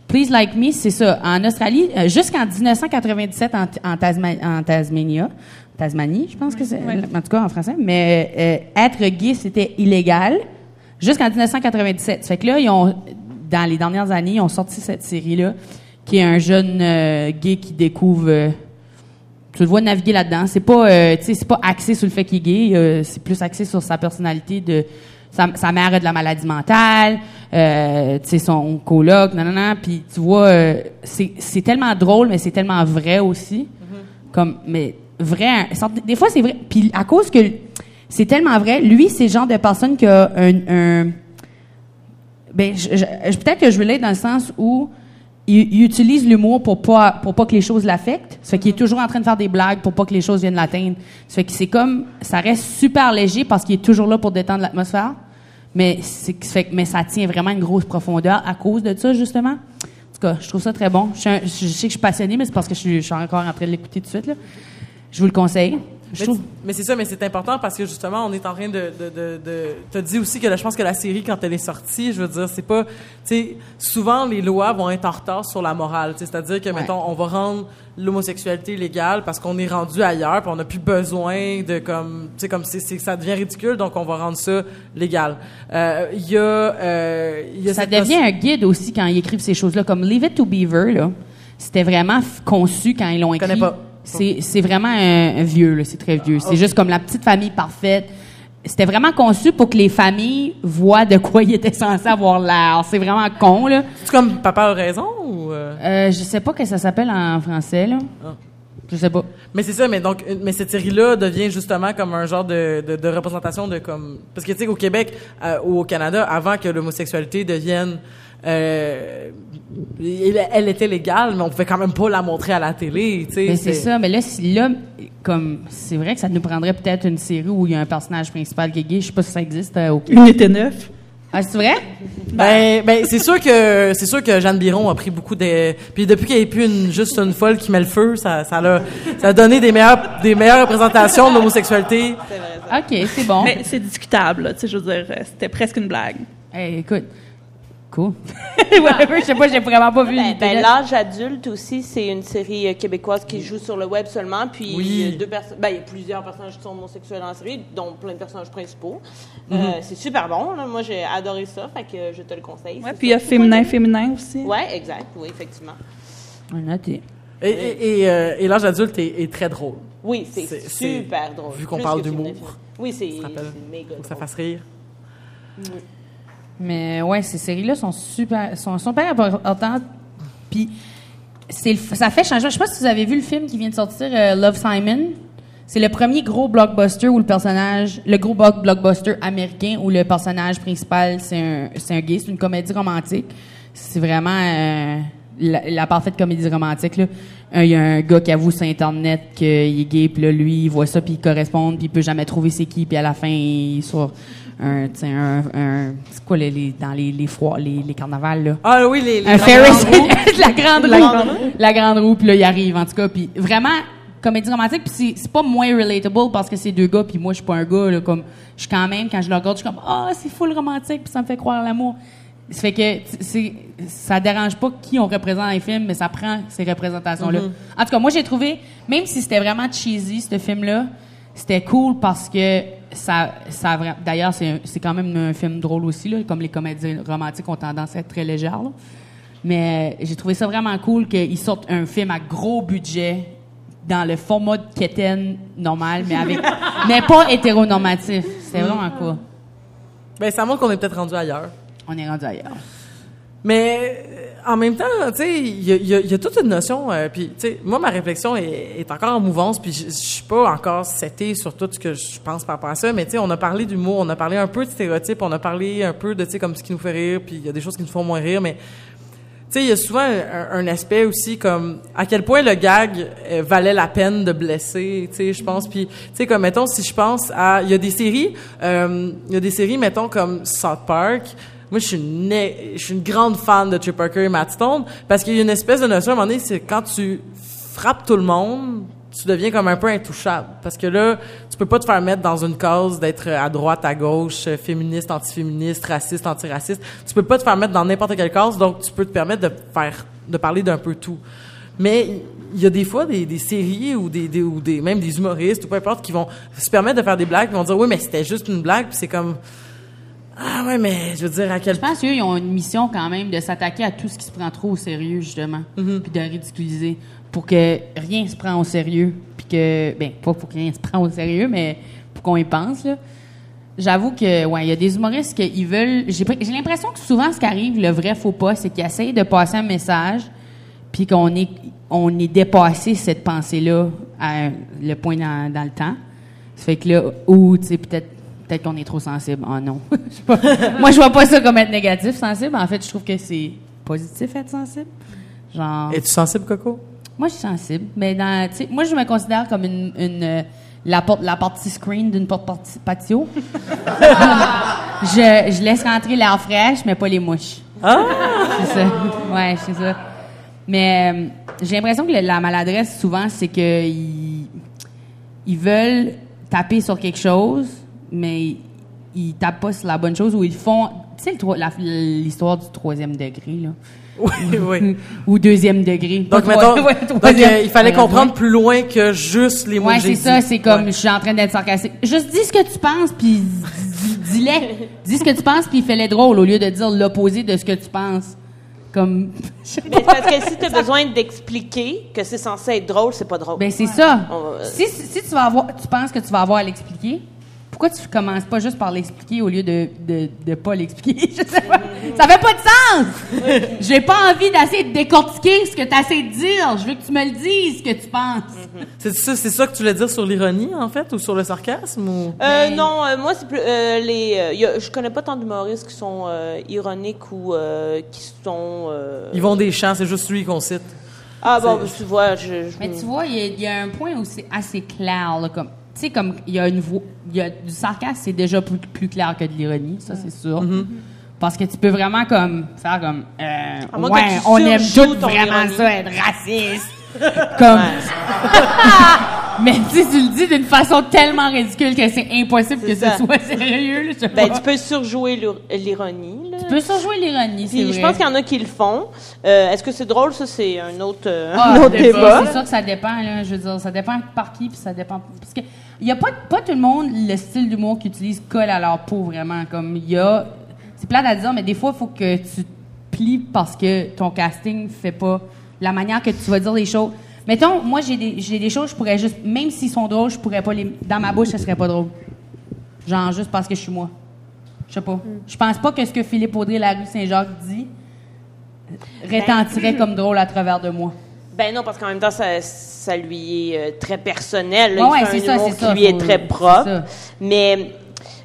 Please Like Me, c'est ça. En Australie, euh, jusqu'en 1997 en, en, Tasma- en Tasmania, Tasmanie, je pense que c'est, en tout cas en français, mais euh, être gay, c'était illégal jusqu'en 1997. Ça fait que là, ils ont, dans les dernières années, ils ont sorti cette série-là, qui est un jeune euh, gay qui découvre... euh, tu le vois naviguer là-dedans. C'est pas, euh, tu sais, c'est pas axé sur le fait qu'il est gay. c'est plus axé sur sa personnalité de sa, sa mère a de la maladie mentale, euh, tu sais, son coloc, non, non, non. Puis tu vois, c'est tellement drôle, mais c'est tellement vrai aussi. Comme, mais vrai, des fois c'est vrai. Puis à cause que c'est tellement vrai, lui, c'est le genre de personne qui a un, un ben, peut-être que je veux l'être dans le sens où il, il utilise l'humour pour pas pour pas que les choses l'affectent. Ça fait qu'il est toujours en train de faire des blagues pour pas que les choses viennent l'atteindre. Ça fait que c'est comme ça reste super léger parce qu'il est toujours là pour détendre l'atmosphère. Mais c'est fait mais ça tient vraiment une grosse profondeur à cause de ça justement. En tout cas, je trouve ça très bon. Je, je sais que je suis passionnée, mais c'est parce que je suis, je suis encore en train de l'écouter tout de suite là. Je vous le conseille. Je Mais, trouve. mais c'est ça, mais c'est important parce que justement, on est en train de, de, de, de te dit aussi que là, je pense que la série, quand elle est sortie, je veux dire, c'est pas, tu sais, souvent les lois vont être en retard sur la morale, c'est-à-dire que, Ouais. mettons, on va rendre l'homosexualité légale parce qu'on est rendu ailleurs, puis on n'a plus besoin de comme, tu sais, comme c'est, ça devient ridicule, donc on va rendre ça légal. Euh, Il y a, euh, il y a Ça devient notion- un guide aussi quand ils écrivent ces choses-là. Comme Leave It to Beaver, là, c'était vraiment conçu quand ils l'ont écrit. connais pas. C'est, c'est vraiment un, un vieux, là, c'est très vieux. C'est juste comme la petite famille parfaite. C'était vraiment conçu pour que les familles voient de quoi ils étaient censés avoir l'air. C'est vraiment con, là. C'est comme papa a raison ou euh? Euh, je sais pas que ça s'appelle en français, là. Ah. Je sais pas. Mais c'est ça, mais donc, euh, mais cette série-là devient justement comme un genre de, de, de représentation de comme, parce que tu sais, au Québec euh, ou au Canada, avant que l'homosexualité devienne, euh, elle, était légale, mais on pouvait quand même pas la montrer à la télé, tu sais. Mais c'est ça. Mais là, si- là, comme, c'est vrai que ça nous prendrait peut-être une série où il y a un personnage principal qui est gay. Je sais pas si ça existe euh, au Québec. Unité 9. Ah, c'est vrai? Ben, ben c'est sûr que c'est sûr que Jeanne Biron a pris beaucoup de puis depuis qu'il n'y a plus une juste une folle qui met le feu, ça ça a ça a donné des meilleures des meilleures représentations de l'homosexualité. OK, c'est bon. Mais c'est discutable, tu sais, je veux dire, euh, c'était presque une blague. Hey, écoute. Cool. Whatever, je sais pas, j'ai vraiment pas vu. Ben, ben. L'âge adulte aussi, c'est une série euh, québécoise qui joue sur le web seulement. Puis Oui. il y a deux personnes, ben, il y a plusieurs personnages qui sont homosexuels dans la série, dont plein de personnages principaux. Euh, c'est super bon. là. Moi, j'ai adoré ça, fait que je te le conseille. Ouais, puis il y a féminin, féminin aussi. Ouais, exact. Oui, effectivement. On a noté. Et, et, et, euh, et l'âge adulte est, est très drôle. Oui, c'est super drôle. vu qu'on parle d'humour. Oui, c'est méga Faut que ça drôle. fasse rire. Mais ouais, ces séries-là sont super, sont super importantes. Puis c'est, ça fait changement. Je sais pas si vous avez vu le film qui vient de sortir, euh, Love Simon. C'est le premier gros blockbuster où le personnage, le gros block- blockbuster américain où le personnage principal c'est un, c'est un gay, c'est une comédie romantique. C'est vraiment euh, la, la parfaite comédie romantique là. Il y a un gars qui avoue sur internet qu'il est gay, puis là lui il voit ça puis il correspond, puis il peut jamais trouver c'est qui, puis à la fin il sur un, un, un c'est quoi les, les- dans les les foires, les, les carnavals là? Ah oui, les, les un la Ferris, grande roue. la grande La roue, grande la grande roue, puis là il arrive en tout cas, puis vraiment comédie romantique, puis c'est- c'est pas moins relatable parce que c'est deux gars, puis moi je suis pas un gars là, comme je suis quand même quand je le regarde, je suis comme ah c'est full romantique, puis ça me fait croire l'amour. Ça fait que c'est ça dérange pas qui on représente dans les films, mais ça prend ces représentations là. En tout cas, moi j'ai trouvé même si c'était vraiment cheesy ce film là, c'était cool parce que ça, d'ailleurs c'est c'est quand même un film drôle aussi là, comme les comédies romantiques ont tendance à être très légères là. Mais euh, j'ai trouvé ça vraiment cool qu'ils sortent un film à gros budget dans le format de quétaine normal, mais avec mais pas hétéronormatif. C'était vraiment cool. Ben ça montre qu'on est peut-être rendu ailleurs. On est rendu ailleurs. Mais euh, en même temps, tu sais, il y y y a toute une notion. euh, puis, tu sais, moi, ma réflexion est, est encore en mouvance. Puis, je je suis pas encore setée sur tout ce que je pense par rapport à ça. Mais tu sais, on a parlé d'humour, on a parlé un peu de stéréotypes, on a parlé un peu de, tu sais, comme ce qui nous fait rire. Puis, il y a des choses qui nous font moins rire. Mais tu sais, il y a souvent un, un aspect aussi comme à quel point le gag euh, valait la peine de blesser, tu sais, je pense. Puis, tu sais, comme mettons, si je pense à, il y a des séries, euh, il y a des séries, mettons comme South Park. Moi, je suis une, je suis une grande fan de Trip Parker et Matt Stone parce qu'il y a une espèce de notion à un moment donné, c'est quand tu frappes tout le monde, tu deviens comme un peu intouchable. Parce que là, tu peux pas te faire mettre dans une cause d'être à droite, à gauche, féministe, antiféministe, raciste, antiraciste. Tu peux pas te faire mettre dans n'importe quelle cause, donc tu peux te permettre de faire, de parler d'un peu tout. Mais il y a des fois des, des séries ou des, des- ou des même des humoristes ou peu importe qui vont se permettre de faire des blagues, qui vont dire oui mais c'était juste une blague, puis c'est comme ah ouais mais je veux dire à quel Je pense qu'eux, ils ont une mission quand même de s'attaquer à tout ce qui se prend trop au sérieux, justement, puis de ridiculiser pour que rien se prend au sérieux, puis que, ben, pas pour que rien se prend au sérieux, mais pour qu'on y pense, là. j'avoue que, ouais, il y a des humoristes qui veulent. J'ai j'ai l'impression que souvent, ce qui arrive, le vrai faux pas, c'est qu'ils essayent de passer un message, puis qu'on est, on est dépassé cette pensée-là à le point dans, dans le temps. Ça fait que là, ou, tu sais, peut-être. Peut-être qu'on est trop sensible. Oh non. Pas. Moi, je vois pas ça comme être négatif, sensible. En fait, je trouve que c'est positif être sensible. Genre. Es-tu sensible, Coco? Moi, je suis sensible, mais dans, moi, je me considère comme une, une euh, la porte, la partie screen d'une porte patio. je, je laisse rentrer l'air fraîche, mais pas les mouches. Ah! C'est ça. Ouais, c'est ça. Mais euh, j'ai l'impression que le- la maladresse, souvent, c'est que ils, ils veulent taper sur quelque chose, mais ils tapent pas sur la bonne chose ou ils font. Tu sais, l'histoire du troisième degré, là. Oui, oui. Ou deuxième degré. Donc, mettons, ouais, donc, troisième. euh, il fallait comprendre plus loin que juste les mots Ouais, c'est ça, c'est comme Ouais. je suis en train d'être sarcastique. Juste dis ce que tu penses puis dis- dis-le. dis ce que tu penses puis fais-les drôle au lieu de dire l'opposé de ce que tu penses. Comme Mais parce que si tu as besoin d'expliquer que c'est censé être drôle, c'est pas drôle. ben c'est ça. On Si, si tu vas avoir tu penses que tu vas avoir à l'expliquer, pourquoi tu commences pas juste par l'expliquer au lieu de de, de pas l'expliquer? Je sais pas. Ça fait pas de sens. J'ai pas envie d'essayer de décortiquer ce que tu essaies de dire. Je veux que tu me le dises ce que tu penses. C'est ça, c'est ça que tu voulais dire sur l'ironie, en fait, ou sur le sarcasme, ou? Euh, Mais- non, euh, moi, c'est plus. Euh, les, euh, y a- je connais pas tant d'humoristes qui sont euh, ironiques ou euh, qui sont. euh, Ils vont des champs, c'est juste lui qu'on cite. Ah, bon, ben, tu vois, je. je- Mais tu vois, il y, y a un point où c'est assez clair. Là, comme, tu sais, comme il y a une voix, il y a du sarcasme, c'est déjà plus, plus clair que de l'ironie, ça c'est sûr. Parce que tu peux vraiment comme faire comme, euh, ouais, on aime tout vraiment ironie. ça, être raciste. comme, mais tu sais, tu le dis d'une façon tellement ridicule que c'est impossible que ça. ce soit sérieux. Là, je sais Ben, tu peux surjouer l'ir- l'ironie. là. Tu peux surjouer l'ironie, c'est je pense qu'il y en a qui le font. Euh, Est-ce que c'est drôle? Ça, c'est un autre, euh, Ah, un autre c'est- débat? C'est sûr que ça dépend, là. Je veux dire, ça dépend par qui, puis ça dépend. Parce que il y a pas, pas tout le monde le style d'humour qu'ils utilisent colle à leur peau vraiment. Comme il y a, c'est plate à dire, mais des fois il faut que tu te plies parce que ton casting fait pas la manière que tu vas dire les choses. Mettons, moi j'ai des, j'ai des choses, je pourrais juste, même s'ils sont drôles, je pourrais pas les, dans ma bouche, ça serait pas drôle. Genre juste parce que je suis moi. Je sais pas. Je pense pas que ce que Philippe Audrey la rue Saint-Jacques dit retentirait comme drôle à travers de moi. Ben non, parce qu'en même temps, ça, ça lui est euh, très personnel. là. Ouais, il fait un ça, humour qui ça, lui est très propre. Mais,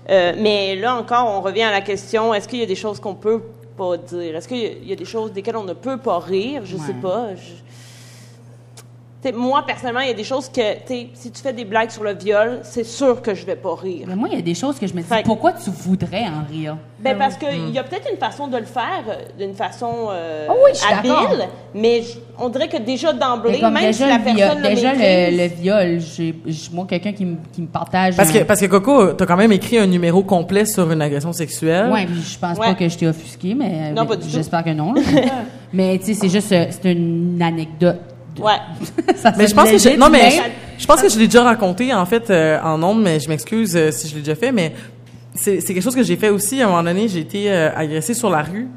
euh, mais là encore, on revient à la question, est-ce qu'il y a des choses qu'on peut pas dire? Est-ce qu'il y a- il y a des choses desquelles on ne peut pas rire? Je sais Ouais. pas. Je- T'sais, moi, personnellement, il y a des choses que, si tu fais des blagues sur le viol, c'est sûr que je vais pas rire. Mais moi, il y a des choses que je me dis, Fait pourquoi tu voudrais en rire? Ben parce qu'il y a peut-être une façon de le faire, euh, d'une façon euh, Ah oui, habile, mais on dirait que déjà d'emblée, même si la le, personne déjà le le, maîtrise, le viol, j'ai, moi, quelqu'un qui, me- qui me partage. Parce un- que, parce que Coco, t'as quand même écrit un numéro complet sur une agression sexuelle. Ouais, puis je pense Ouais. pas que je t'ai offusqué, mais Non, mais pas du tout. j'espère que non. mais tu sais, c'est juste, euh, c'est une anecdote. Ouais. Ça Mais je pense que je, non mais mais- je, je pense que je l'ai déjà raconté en fait euh, en ondes mais je m'excuse euh, si je l'ai déjà fait mais c'est c'est quelque chose que j'ai fait aussi à un moment donné j'ai été euh, agressée sur la rue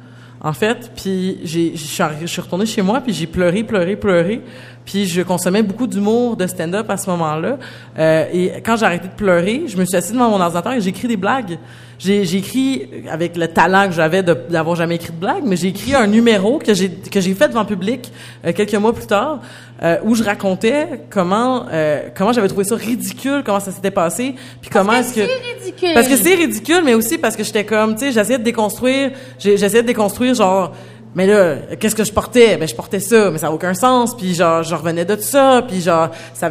en fait puis j'ai je suis arri- je suis retournée chez moi puis j'ai pleuré pleuré pleuré puis je consommais beaucoup d'humour de stand-up à ce moment-là Euh, et quand j'ai arrêté de pleurer je me suis assise devant mon ordinateur et j'ai écrit des blagues j'ai j'ai écrit avec le talent que j'avais de- d'avoir jamais écrit de blagues mais j'ai écrit un numéro que j'ai que j'ai fait devant public euh, quelques mois plus tard euh, où je racontais comment euh, comment j'avais trouvé ça ridicule comment ça s'était passé puis comment est-ce que C'est ridicule. parce que c'est ridicule mais aussi parce que j'étais comme tu sais j'essayais de déconstruire j'essayais de déconstruire genre mais là, qu'est-ce que je portais? Ben, je portais ça, mais ça n'a aucun sens. Puis genre, je revenais de ça, puis genre, ça,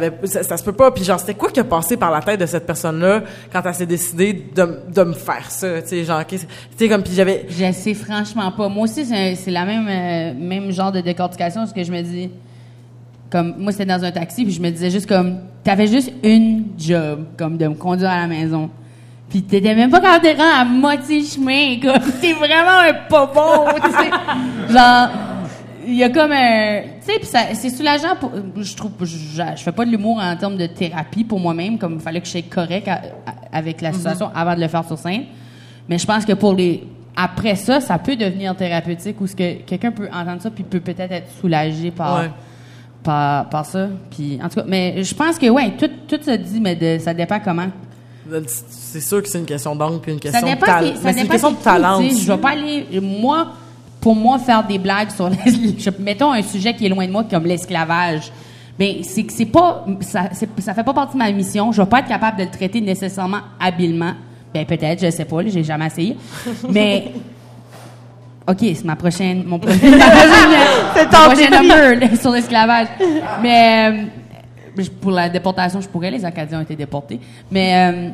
se peut pas. Puis genre, c'était quoi qui a passé par la tête de cette personne-là quand elle s'est décidée de, me faire ça? Tu sais, genre, tu comme, puis j'avais... Je sais franchement pas. Moi aussi, c'est c'est la même, euh, même genre de décortication, ce que je me dis. Comme, moi, c'était dans un taxi, puis je me disais juste comme, t'avais juste une job, comme de me conduire à la maison. Puis t'étais même pas capable de rendre à moitié chemin, comme, t'es vraiment un pas bon, tu sais. Genre, il y a comme un, tu sais, c'est soulageant pour, je trouve, je, je fais pas de l'humour en termes de thérapie pour moi-même, comme il fallait que je sois correct à- à- avec la situation avant de le faire sur scène. Mais je pense que pour les, après ça, ça peut devenir thérapeutique ou ce que quelqu'un peut entendre ça puis peut peut-être être soulagé par, Ouais. par, par ça. Puis, en tout cas, mais je pense que, ouais, tout, tout se dit, mais de- ça dépend comment. C'est sûr que c'est une question d'angle puis une Ça question de talent. c'est- Mais une question de talent. Je vais pas aller, moi, pour moi, faire des blagues sur, les- je- mettons un sujet qui est loin de moi, comme l'esclavage. Ben, c'est que c'est pas, ça, ça fait pas partie de ma mission. Je vais pas être capable de le traiter nécessairement habilement. Ben, peut-être, je sais pas, j'ai jamais essayé. Mais, OK, c'est ma prochaine, mon prochain, C'est mon ton prochain number sur l'esclavage. Mais euh, pour la déportation, je pourrais. Les Acadiens ont été déportés. Mais euh,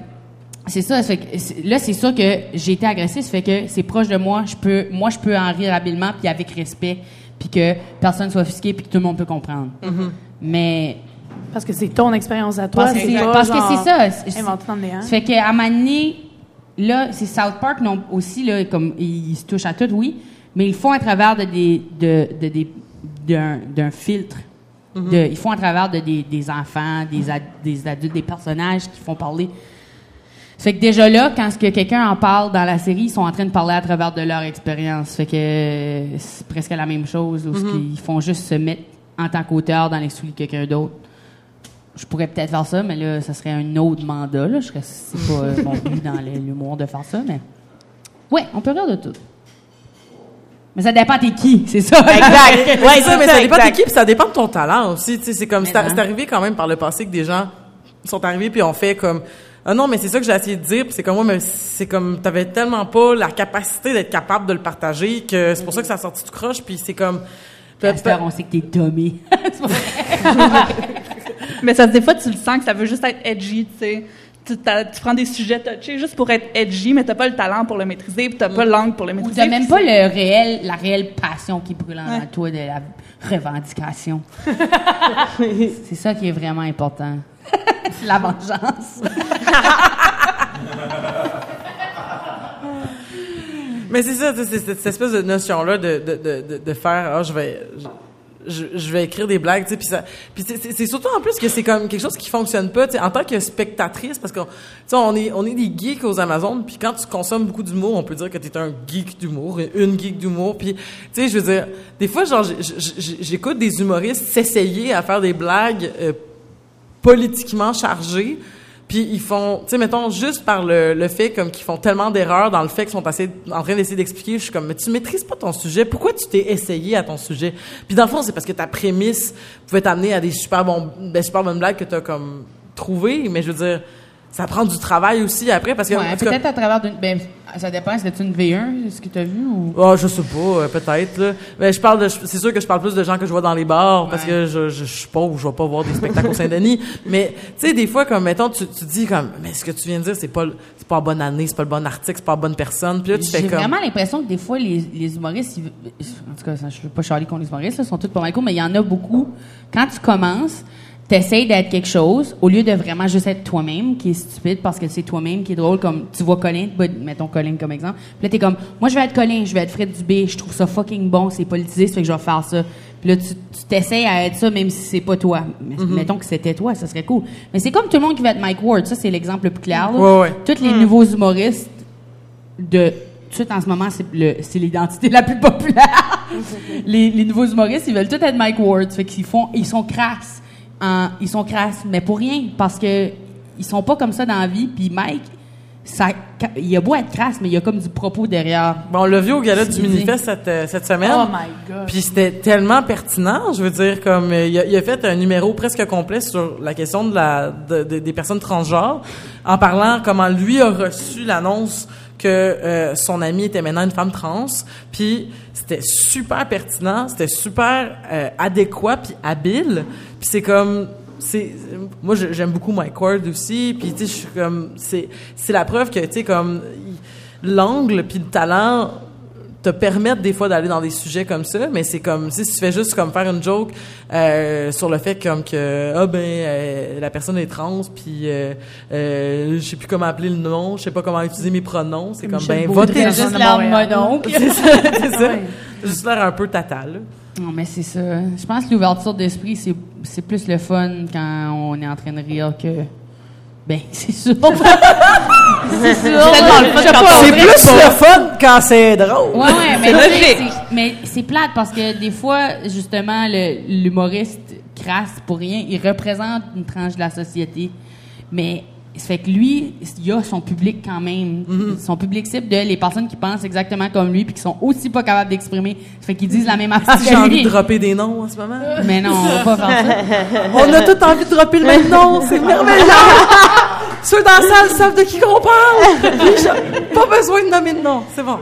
c'est ça. ça fait que c'est- là, c'est sûr que j'ai été agressée. Ça fait que c'est proche de moi. Je peux, moi, je peux en rire habilement puis avec respect, puis que personne soit offusqué puis que tout le monde peut comprendre. Mais Parce que c'est ton expérience à toi. parce que c'est pas parce que c'est ça. C'est- Inventé dans le néant. ça fait qu'à donné, là, c'est South Park non, aussi, là, comme ils, ils se touchent à tout, oui, mais ils font à travers de des, de, de des, d'un, De- ils font à travers de des, des enfants, des, ad- des adultes, des personnages qui font parler. Fait que déjà là, quand ce que quelqu'un en parle dans la série, ils sont en train de parler à travers de leur expérience. Fait que c'est presque la même chose, où ce qu'ils font juste se mettre en tant qu'auteur dans les souliers de quelqu'un d'autre. Je pourrais peut-être faire ça, mais là, ça serait un autre mandat. Là. Je serais, c'est pas euh, mon but dans l'humour de faire ça, mais... Ouais, on peut rire de tout. Mais ça dépend t'es qui, c'est ça. Exact. Ouais, ça, mais ça dépend de exact. qui, puis ça dépend de ton talent aussi. tu sais, C'est comme, c'est arrivé quand même par le passé que des gens sont arrivés puis ont fait comme, ah non, mais c'est ça que j'ai essayé de dire, puis c'est comme moi, mais c'est comme, t'avais tellement pas la capacité d'être capable de le partager que c'est pour ça que ça a sorti tout croche, puis c'est comme, heure, on sait que t'es vrai. Mais ça, des fois, tu le sens que ça veut juste être edgy, tu sais. Tu, prends des sujets touchés juste pour être edgy, mais t'as pas le talent pour le maîtriser, puis t'as pas l'angle pour le Ou maîtriser. t'as même pas c'est- le réel, la réelle passion qui brûle en Ouais. toi de la revendication. c'est ça qui est vraiment important. C'est la vengeance. Mais c'est ça, c'est cette, espèce de notion-là de, de, de, de, de faire, ah, je vais, je, je vais écrire des blagues, tu sais, puis ça, puis c'est- surtout en plus que c'est comme quelque chose qui fonctionne pas, tu sais, en tant que spectatrice, parce que, tu sais, on est, on est des geeks aux Amazones, puis quand tu consommes beaucoup d'humour, on peut dire que t'es un geek d'humour, une geek d'humour, puis, tu sais, je veux dire, des fois, genre, j'écoute des humoristes s'essayer à faire des blagues euh, politiquement chargés, puis ils font, tu sais, mettons, juste par le, le fait comme qu'ils font tellement d'erreurs dans le fait qu'ils sont en train d'essayer d'expliquer, je suis comme, mais tu maîtrises pas ton sujet, pourquoi tu t'es essayé à ton sujet? Puis dans le fond, c'est parce que ta prémisse pouvait t'amener à des super bons, des super bonnes blagues que t'as comme trouvées, mais je veux dire, ça prend du travail aussi après, parce que... Ouais, peut-être à travers d'une. Ben, ça dépend, c'était une V1, ce que t'as vu ou? Ah, je sais pas, euh, peut-être. là. Mais je parle de, c'est sûr que je parle plus de gens que je vois dans les bars parce que je, je, je suis pauvre, je vais pas voir des spectacles au Saint-Denis. Mais tu sais, des fois, comme mettons, tu, tu dis comme, mais ce que tu viens de dire, c'est pas, c'est pas la bonne année, c'est pas le bon article, c'est pas la bonne personne. Puis là, tu fais J'ai comme, vraiment l'impression que des fois, les, les humoristes, ils- en tout cas, je veux pas charler contre les humoristes, là, ils sont tous pas mal cool, mais il y en a beaucoup. Quand tu commences, t'essayes d'être quelque chose, au lieu de vraiment juste être toi-même, qui est stupide parce que c'est toi-même qui est drôle, comme tu vois Colin, bah, mettons Colin comme exemple. Puis là, t'es comme, moi, je vais être Colin, je vais être Fred Dubé, je trouve ça fucking bon, c'est politisé, ça fait que je vais faire ça. Puis là, tu t'essayes à être ça, même si c'est pas toi. Mais Mm-hmm. Mettons que c'était toi, ça serait cool. Mais c'est comme tout le monde qui veut être Mike Ward, ça, c'est l'exemple le plus clair. là. Ouais, ouais. Tous les nouveaux humoristes de tout en ce moment c'est le c'est l'identité la plus populaire les, les nouveaux humoristes ils veulent tous être Mike Ward fait qu'ils font ils sont crasses en- ils sont crasses mais pour rien parce que ils sont pas comme ça dans la vie puis Mike ça il a beau être crasse mais il y a comme du propos derrière bon, on l'a vu au gala du Minifest cette, euh, cette semaine. Oh my God. Puis c'était tellement pertinent, je veux dire, comme euh, il a, il a fait un numéro presque complet sur la question de la de- de- des personnes transgenres, en parlant comment lui a reçu l'annonce que euh, son amie était maintenant une femme trans. Puis c'était super pertinent, c'était super euh, adéquat puis habile. Puis c'est comme c'est moi j'aime beaucoup Mike Ward aussi puis tu sais je suis comme c'est c'est la preuve que tu sais comme l'angle puis le talent te permettent des fois d'aller dans des sujets comme ça, mais c'est comme si tu fais juste comme faire une joke euh, sur le fait comme que ah ben euh, la personne est trans puis euh, euh, je sais plus comment appeler le nom, je sais pas comment utiliser mes pronoms, c'est comme Michel ben votez juste Montréal. mononcle. c'est ça, c'est ça. Ouais. Juste l'air un peu tata là. non mais c'est ça je pense que l'ouverture d'esprit c'est c'est plus le fun quand on est en train de rire que ben c'est sûr c'est tellement le fun quand c'est drôle. Ouais, ouais, mais logique. c'est- Mais c'est plate parce que des fois, justement, le- l'humoriste crasse pour rien, il représente une tranche de la société. Mais Ça fait que lui, il a son public quand même. Mm-hmm. Son public cible de les personnes qui pensent exactement comme lui puis qui sont aussi pas capables d'exprimer. Ça fait qu'ils disent la même affaire j'ai envie de dropper des noms en ce moment. Mais non, on va pas faire ça. On a tout envie de dropper le même nom, c'est merveilleux! Ceux dans la salle savent de qui qu'on parle! Pas besoin de nommer de nom, c'est bon.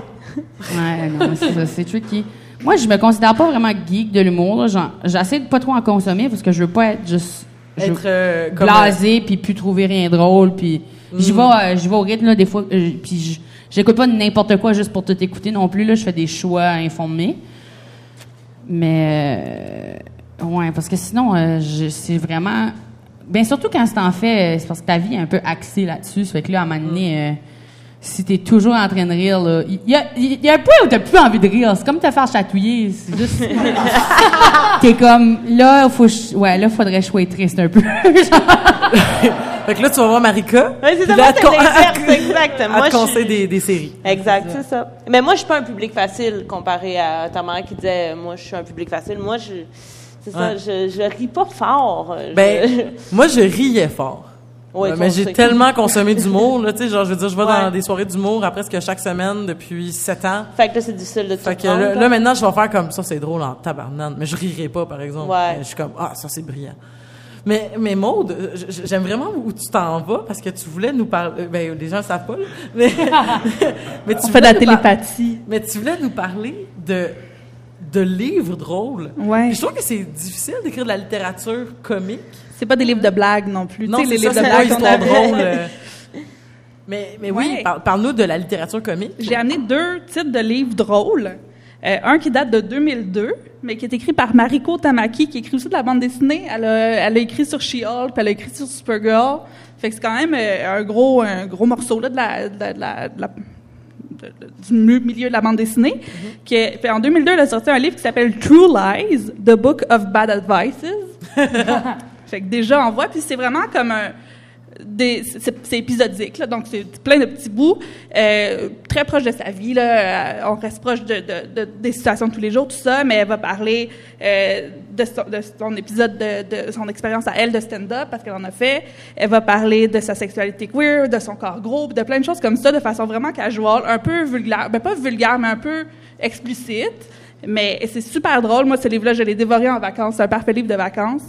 Ouais, non, c'est ça, c'est tricky. Moi, je me considère pas vraiment geek de l'humour. J'essaie de pas trop en consommer parce que je veux pas être juste Être euh, comme... blasé puis plus trouver rien drôle puis j'y vais euh, vais au rythme là des fois euh, puis je- j'écoute pas n'importe quoi juste pour tout écouter non plus là, je fais des choix informés. Mais euh, ouais, parce que sinon euh, c'est vraiment ben surtout quand c'est en fait euh, c'est parce que ta vie est un peu axée là-dessus, ça fait que là à un moment donné euh, si t'es toujours en train de rire, là, il y a, il y a un point où t'as plus envie de rire. C'est comme te faire chatouiller. C'est juste. t'es comme, là, faut, ouais, là, faudrait que je sois triste un peu. Fait que là, tu vas voir Marika. Ouais, c'est ça, là, moi, elle te c'est exact. Moi, te conseille des, des séries. Exact, c'est ça. Mais moi, je suis pas un public facile comparé à ta mère qui disait, moi, je suis un public facile. Moi, je, c'est ça, je, je ris pas fort. Je- Ben, moi, je riais fort. Ouais, Euh, mais j'ai tellement consommé d'humour, là, tu sais, genre, je veux dire, je vais dans des soirées d'humour à presque chaque semaine depuis sept ans. Fait que là, c'est difficile de te Fait que là, maintenant, je vais faire comme ça, c'est drôle en tabarnane, mais je rirai pas, par exemple. Ouais. Je suis comme, ah, ça, c'est brillant. Mais, mais Maude, euh, j'aime vraiment où tu t'en vas parce que tu voulais nous parler. Ben, les gens le savent pas, là. Mais, mais tu On fait de la par- télépathie. Mais tu voulais nous parler de, de livres drôles. Ouais. Puis je trouve que c'est difficile d'écrire de la littérature comique. C'est pas des livres de blagues non plus. Non, c'est les ça, livres de blagues qu'on histoire avait. drôle. euh. Mais, mais oui, par- parle-nous de la littérature comique. J'ai amené deux titres de livres drôles. Euh, un qui date de 2002, mais qui est écrit par Mariko Tamaki, qui écrit aussi de la bande dessinée. Elle a, elle a écrit sur She-Hulk, elle a écrit sur Supergirl. Fait que c'est quand même euh, un gros, un gros morceau là, de la, de la- de la- de la- de- de- du mi- milieu de la bande dessinée. qui est- fait, en 2002, elle a sorti un livre qui s'appelle True Lies, The Book of Bad Advices. fait que déjà, on voit, puis c'est vraiment comme un... c'est épisodique, là, donc c'est plein de petits bouts, euh, très proche de sa vie. Là, euh, on reste proche de, de- de- des situations de tous les jours, tout ça, mais elle va parler euh, de, son, de son épisode, de, son expérience à elle de stand-up, parce qu'elle en a fait. Elle va parler de sa sexualité queer, de son corps gros, de plein de choses comme ça, de façon vraiment casual, un peu vulgaire, ben pas vulgaire, mais un peu explicite. Mais c'est super drôle. Moi, ce livre-là, je l'ai dévoré en vacances. C'est un parfait livre de vacances.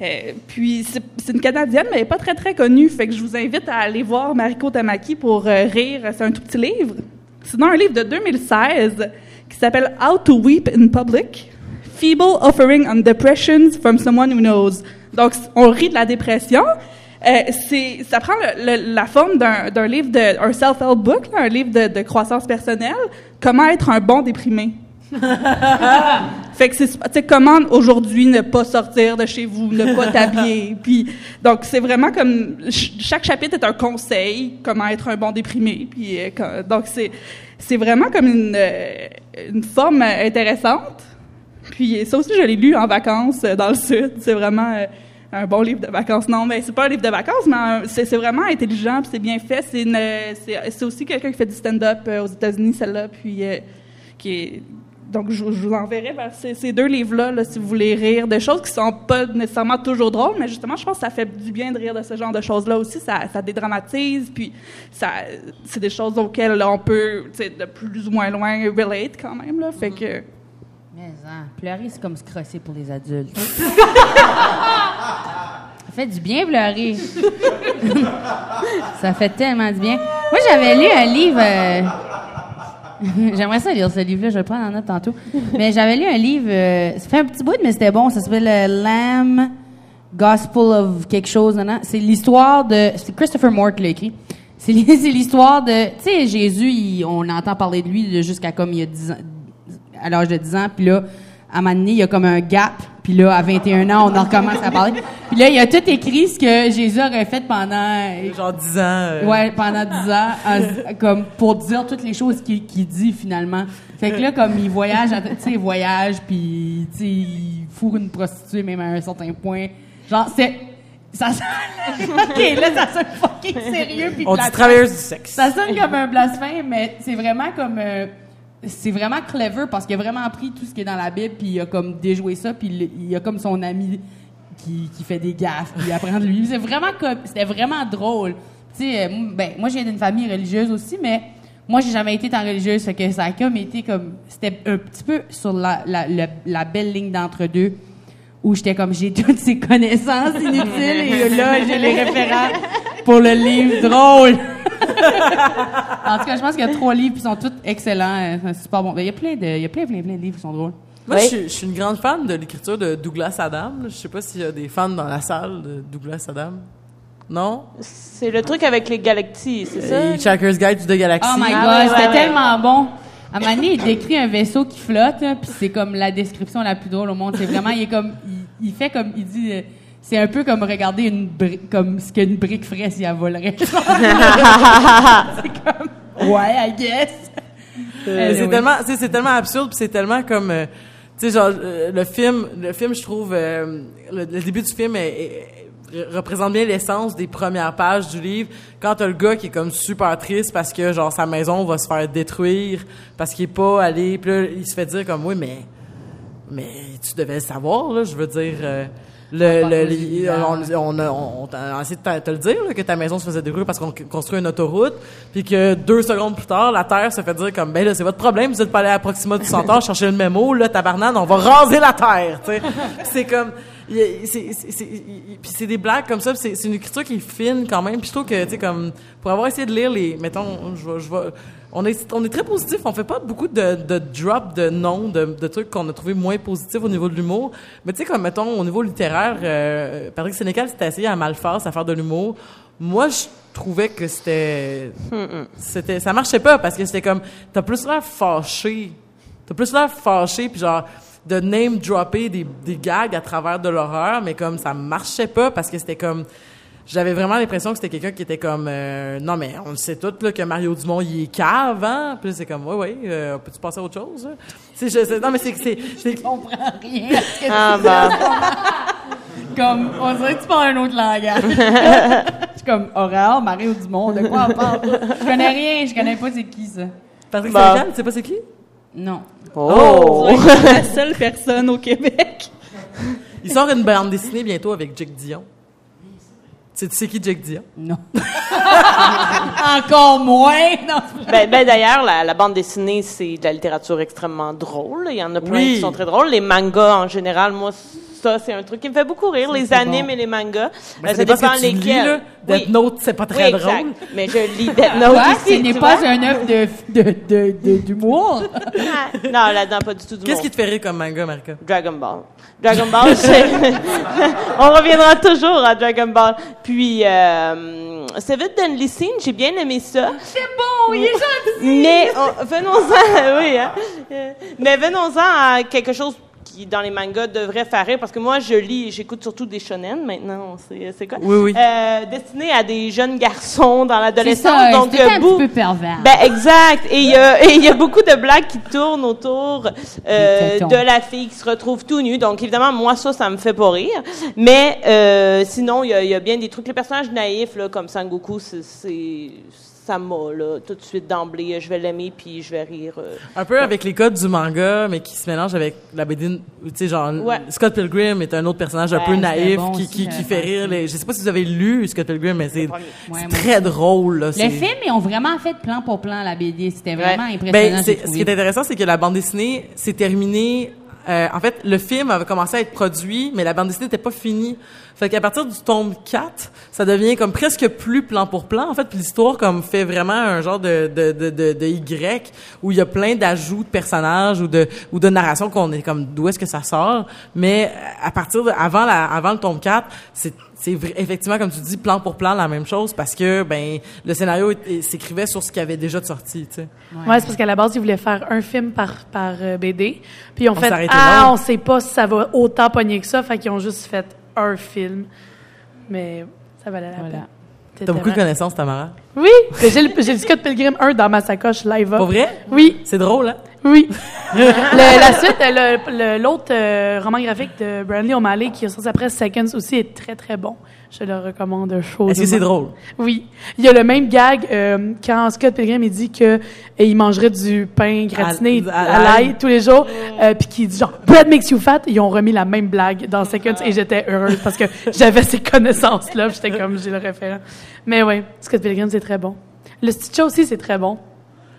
Euh, puis c'est c'est une Canadienne, mais elle n'est pas très, très connue. Fait que je vous invite à aller voir Mariko Tamaki pour euh, rire. C'est un tout petit livre. Sinon, un livre de 2016 qui s'appelle How to Weep in Public. Feeble Offering on Depressions from Someone Who Knows. Donc, on rit de la dépression. Euh, c'est, ça prend la forme d'un, livre de, un self-help book, un livre de, de croissance personnelle. Comment être un bon déprimé. Fait que c'est, tu comment aujourd'hui ne pas sortir de chez vous, ne pas t'habiller? Puis, donc, c'est vraiment comme, ch- chaque chapitre est un conseil, comment être un bon déprimé. Puis, euh, donc, c'est, c'est vraiment comme une, euh, une forme euh, intéressante. Puis, ça aussi, je l'ai lu en vacances dans le Sud. C'est vraiment un bon livre de vacances. Non, mais c'est pas un livre de vacances, mais c'est, c'est vraiment intelligent, puis c'est bien fait. C'est, une, c'est, c'est aussi quelqu'un qui fait du stand-up aux États-Unis, celle-là, puis euh, qui est donc, je, je vous enverrai vers ces, ces deux livres-là, là, si vous voulez rire de choses qui sont pas nécessairement toujours drôles, mais justement, je pense que ça fait du bien de rire de ce genre de choses-là aussi. Ça, ça dédramatise, puis ça, c'est des choses auxquelles là, on peut, de plus ou moins loin relate quand même. Là, fait que Mais hein, pleurer, c'est comme se crosser pour les adultes. Ça fait du bien pleurer. ça fait tellement du bien. Moi, j'avais lu un livre. euh, J'aimerais ça lire ce livre-là, je vais le prendre en note tantôt. Mais j'avais lu un livre, euh, ça fait un petit bout, mais c'était bon. Ça s'appelle euh, Lamb Gospel of quelque chose. nan. C'est l'histoire de. C'est Christopher Moore qui l'a écrit. C'est l'hi- c'est l'histoire de. Tu sais, Jésus, on entend parler de lui jusqu'à comme il y a 10 ans, à l'âge de 10 ans, puis là, à un moment il y a comme un gap, puis là, à 21 ans, on en recommence à parler. Puis là, il a tout écrit ce que Jésus aurait fait pendant Genre 10 ans. euh, Ouais, pendant 10 ans, en- comme pour dire toutes les choses qu'il dit finalement. Fait que là, comme il voyage, tu sais, il voyage, puis tu sais, il fourre une prostituée même à un certain point. Genre, c'est. Ça sonne. ok, là, ça sonne fucking sérieux. puis On dit travailleuse du sexe. Ça sonne comme un blasphème, mais c'est vraiment comme. euh, c'est vraiment clever parce qu'il a vraiment pris tout ce qui est dans la Bible, puis il a comme déjoué ça, puis il, il a comme son ami qui, qui fait des gaffes, puis apprendre lui. C'est vraiment c'était vraiment drôle. Tu sais, euh, ben, moi, je viens d'une famille religieuse aussi, mais moi, j'ai jamais été tant religieuse, fait que ça a comme été comme, c'était un petit peu sur la, la, la, belle ligne d'entre-deux, où j'étais comme, j'ai toutes ces connaissances inutiles, et là, j'ai les référents pour le livre drôle. en tout cas, je pense qu'il y a trois livres qui sont tous excellents, euh, c'est super bon. Ben, Il y a plein de, il y a plein, plein, plein de livres qui sont drôles. Moi, Oui. je, suis, je suis une grande fan de l'écriture de Douglas Adam. Je sais pas s'il y a des fans dans la salle de Douglas Adam. Non? C'est le truc avec les galaxies, c'est ça? Checker's Guide to the Galaxy. Oh my Ah god, ouais, c'était ouais, ouais. tellement bon. À un moment donné, il décrit un vaisseau qui flotte, là, puis c'est comme la description la plus drôle au monde. C'est vraiment, il est comme, il, il fait comme, il dit, euh, c'est un peu comme regarder une brique, comme ce qu'une brique ferait si elle volerait. c'est comme, ouais, I guess. Anyway. C'est tellement, c'est tellement absurde, puis c'est tellement comme, euh, tu sais, genre euh, le film, le film, je trouve, euh, le, le début du film est- est- est- représente bien l'essence des premières pages du livre. Quand t'as le gars qui est comme super triste parce que genre sa maison va se faire détruire parce qu'il est pas allé, puis là, il se fait dire comme oui, mais mais tu devais le savoir là, je veux dire. Le, le, les- on, on, a- on, essayé de te, le dire là, que ta maison se faisait détruire parce qu'on construit une autoroute puis que deux secondes plus tard la terre se fait dire comme ben là c'est votre problème vous êtes pas allé à Proxima du Centaure chercher le mémo là tabarnane on va raser la terre tu sais. Puis c'est comme c'est des blagues comme ça c'est une écriture qui est fine quand même puis je trouve que tu sais comme pour avoir essayé de lire les mettons je vais on est, on est très positif. On fait pas beaucoup de, de drop de noms, de, de trucs qu'on a trouvé moins positifs au niveau de l'humour. Mais tu sais, comme, mettons, au niveau littéraire, euh, Patrick Sénécal s'était essayé à mal faire, à faire de l'humour. Moi, je trouvais que c'était, c'était, ça marchait pas parce que c'était comme, t'as plus l'air fâché. T'as plus l'air fâché puis genre, de name dropper des, des gags à travers de l'horreur, mais comme ça marchait pas parce que c'était comme, j'avais vraiment l'impression que c'était quelqu'un qui était comme euh, non mais on le sait tout là que Mario Dumont il est cave hein? Puis c'est comme ouais ouais euh, peux-tu passer à autre chose hein? c'est je sais- non mais c'est que c'est c'est Je comprends rien. à ce que Ah, tu bah. Comme, on dirait que tu parles un autre langage. Je suis comme, Aurore, Mario Dumont, de quoi on parle? Je connais rien, je connais pas c'est qui ça. Patrick Bah. Sénécal tu sais pas c'est qui? Non. Oh! C'est la seule personne au Québec. il sort une bande dessinée bientôt avec Jake Dion tu sais, qui Jake Dion Non. Encore moins. Non. Ben, ben, d'ailleurs, la, la bande dessinée, c'est de la littérature extrêmement drôle. Il y en a plein Oui. qui sont très drôles. Les mangas, en général, moi, ça, c'est un truc qui me fait beaucoup rire. Les animes bon. et les mangas. Ben, Euh, ça dépend ce que tu lis, là. Death Oui. Note c'est pas très Oui, exact. drôle Mais je lis Death Note Quoi? aussi, Ce n'est pas vois. un œuvre de, de, de, de- d'humour. Ah, non, là-dedans, pas du tout du qu'est-ce monde. qui te fait rire comme manga Marca Dragon Ball. Dragon Ball, c'est- on reviendra toujours à Dragon Ball. Puis, euh, Seven Deadly Sins, j'ai bien aimé ça. C'est bon, il est gentil. Mais on- venons-en, oui, hein. Mais venons-en à quelque chose qui, dans les mangas, devrait faire rire, parce que moi, je lis, j'écoute surtout des shonen maintenant, c'est c'est quoi? Oui, oui. Euh, destiné à des jeunes garçons dans l'adolescence. donc, euh, un bou- petit peu pervers. ben exact. Et il y a, et il y a beaucoup de blagues qui tournent autour euh, de la fille qui se retrouve tout nue. Donc évidemment, moi ça, ça me fait pas rire. Mais euh, sinon, il y a, il y a bien des trucs. Les personnages naïfs là, comme Sangoku, c'est- c'est ça m'a là tout de suite d'emblée. Je vais l'aimer puis je vais rire. euh. un peu avec les codes du manga mais qui se mélange avec la BD tu sais genre Ouais. Scott Pilgrim est un autre personnage un peu naïf bon qui, aussi, qui, qui j'avais fait rire les, je sais pas si vous avez lu Scott Pilgrim mais c'est très drôle là, Le film, ils ont vraiment fait plan pour plan, la BD. C'était vraiment Ouais. impressionnant. Ben, c'est- ce qui est intéressant, c'est que la bande dessinée s'est terminée. Euh, en fait, le film avait commencé à être produit, mais la bande dessinée n'était pas finie. Fait qu'à partir du tome 4, ça devient comme presque plus plan pour plan. En fait, puis l'histoire comme fait vraiment un genre de, de, de, de, Y où il y a plein d'ajouts de personnages ou de ou de narration qu'on est comme d'où est-ce que ça sort. Mais à partir de avant la avant le tome 4, c'est c'est effectivement comme tu dis plan pour plan la même chose parce que ben le scénario s'écrivait sur ce qui avait déjà de sorti, tu sais. Ouais, c'est parce qu'à la base, ils voulaient faire un film par, par euh, BD. Puis ils ont On fait Ah, là. on sait pas si ça va autant pogner que ça. Fait qu'ils ont juste fait un film. Mais ça valait la Voilà. peine. T'as beaucoup de connaissances, Tamara. Oui! J'ai le, le Scott Pilgrim 1 dans ma sacoche live up. Pas vrai? Oui. C'est drôle, hein? Oui. Le- la suite, l'autre euh, roman graphique de Brandley O'Malley qui est sorti après Seconds aussi est très très bon. Je le recommande chaud. Est-ce que c'est drôle? Oui. Il y a le même gag euh, quand Scott Pilgrim il dit que euh, il mangerait du pain gratiné À- à à, l'ail. tous les jours, euh, puis qui dit genre bread makes you fat. Ils ont remis la même blague dans Seconds et j'étais heureuse parce que j'avais ces connaissances là. J'étais comme j'ai le référent. Mais oui, Scott Pilgrim c'est très bon. Le Stitcha aussi c'est très bon.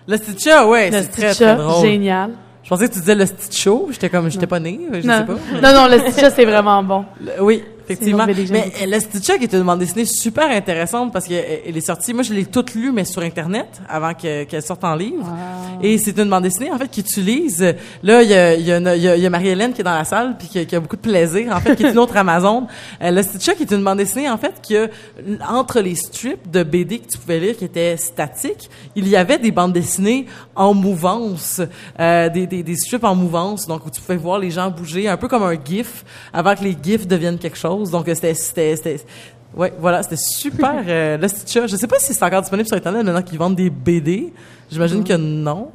Le Stitcha, ouais, Le c'est très, très drôle. génial. Je pensais que tu disais le Stitcho. J'étais comme, j'étais pas née, je sais pas. non non le Stitcha c'est vraiment bon. Le- Oui, effectivement. Mais euh, le Stitcha qui est une bande dessinée super intéressante parce qu'elle elle est sortie. Moi, je l'ai toute lue, mais sur Internet avant que- qu'elle sorte en livre. Et c'est une bande dessinée en fait qui utilise. euh, Là, il y a, il y a, une- il y a- il y a Marie-Hélène qui est dans la salle puis qui, a- qui a beaucoup de plaisir en fait, qui est une autre Amazon. Euh, le Stitcha qui est une bande dessinée en fait qui a entre les strips de BD que tu pouvais lire qui étaient statiques, il y avait des bandes dessinées en mouvance, euh, des, des, des strips en mouvance, donc où tu pouvais voir les gens bouger, un peu comme un GIF, avant que les GIFs deviennent quelque chose. Donc euh, c'était, ouais, voilà, c'était super. euh, le Stitcha, je sais pas si c'est encore disponible sur internet maintenant qu'ils vendent des BD. J'imagine que non.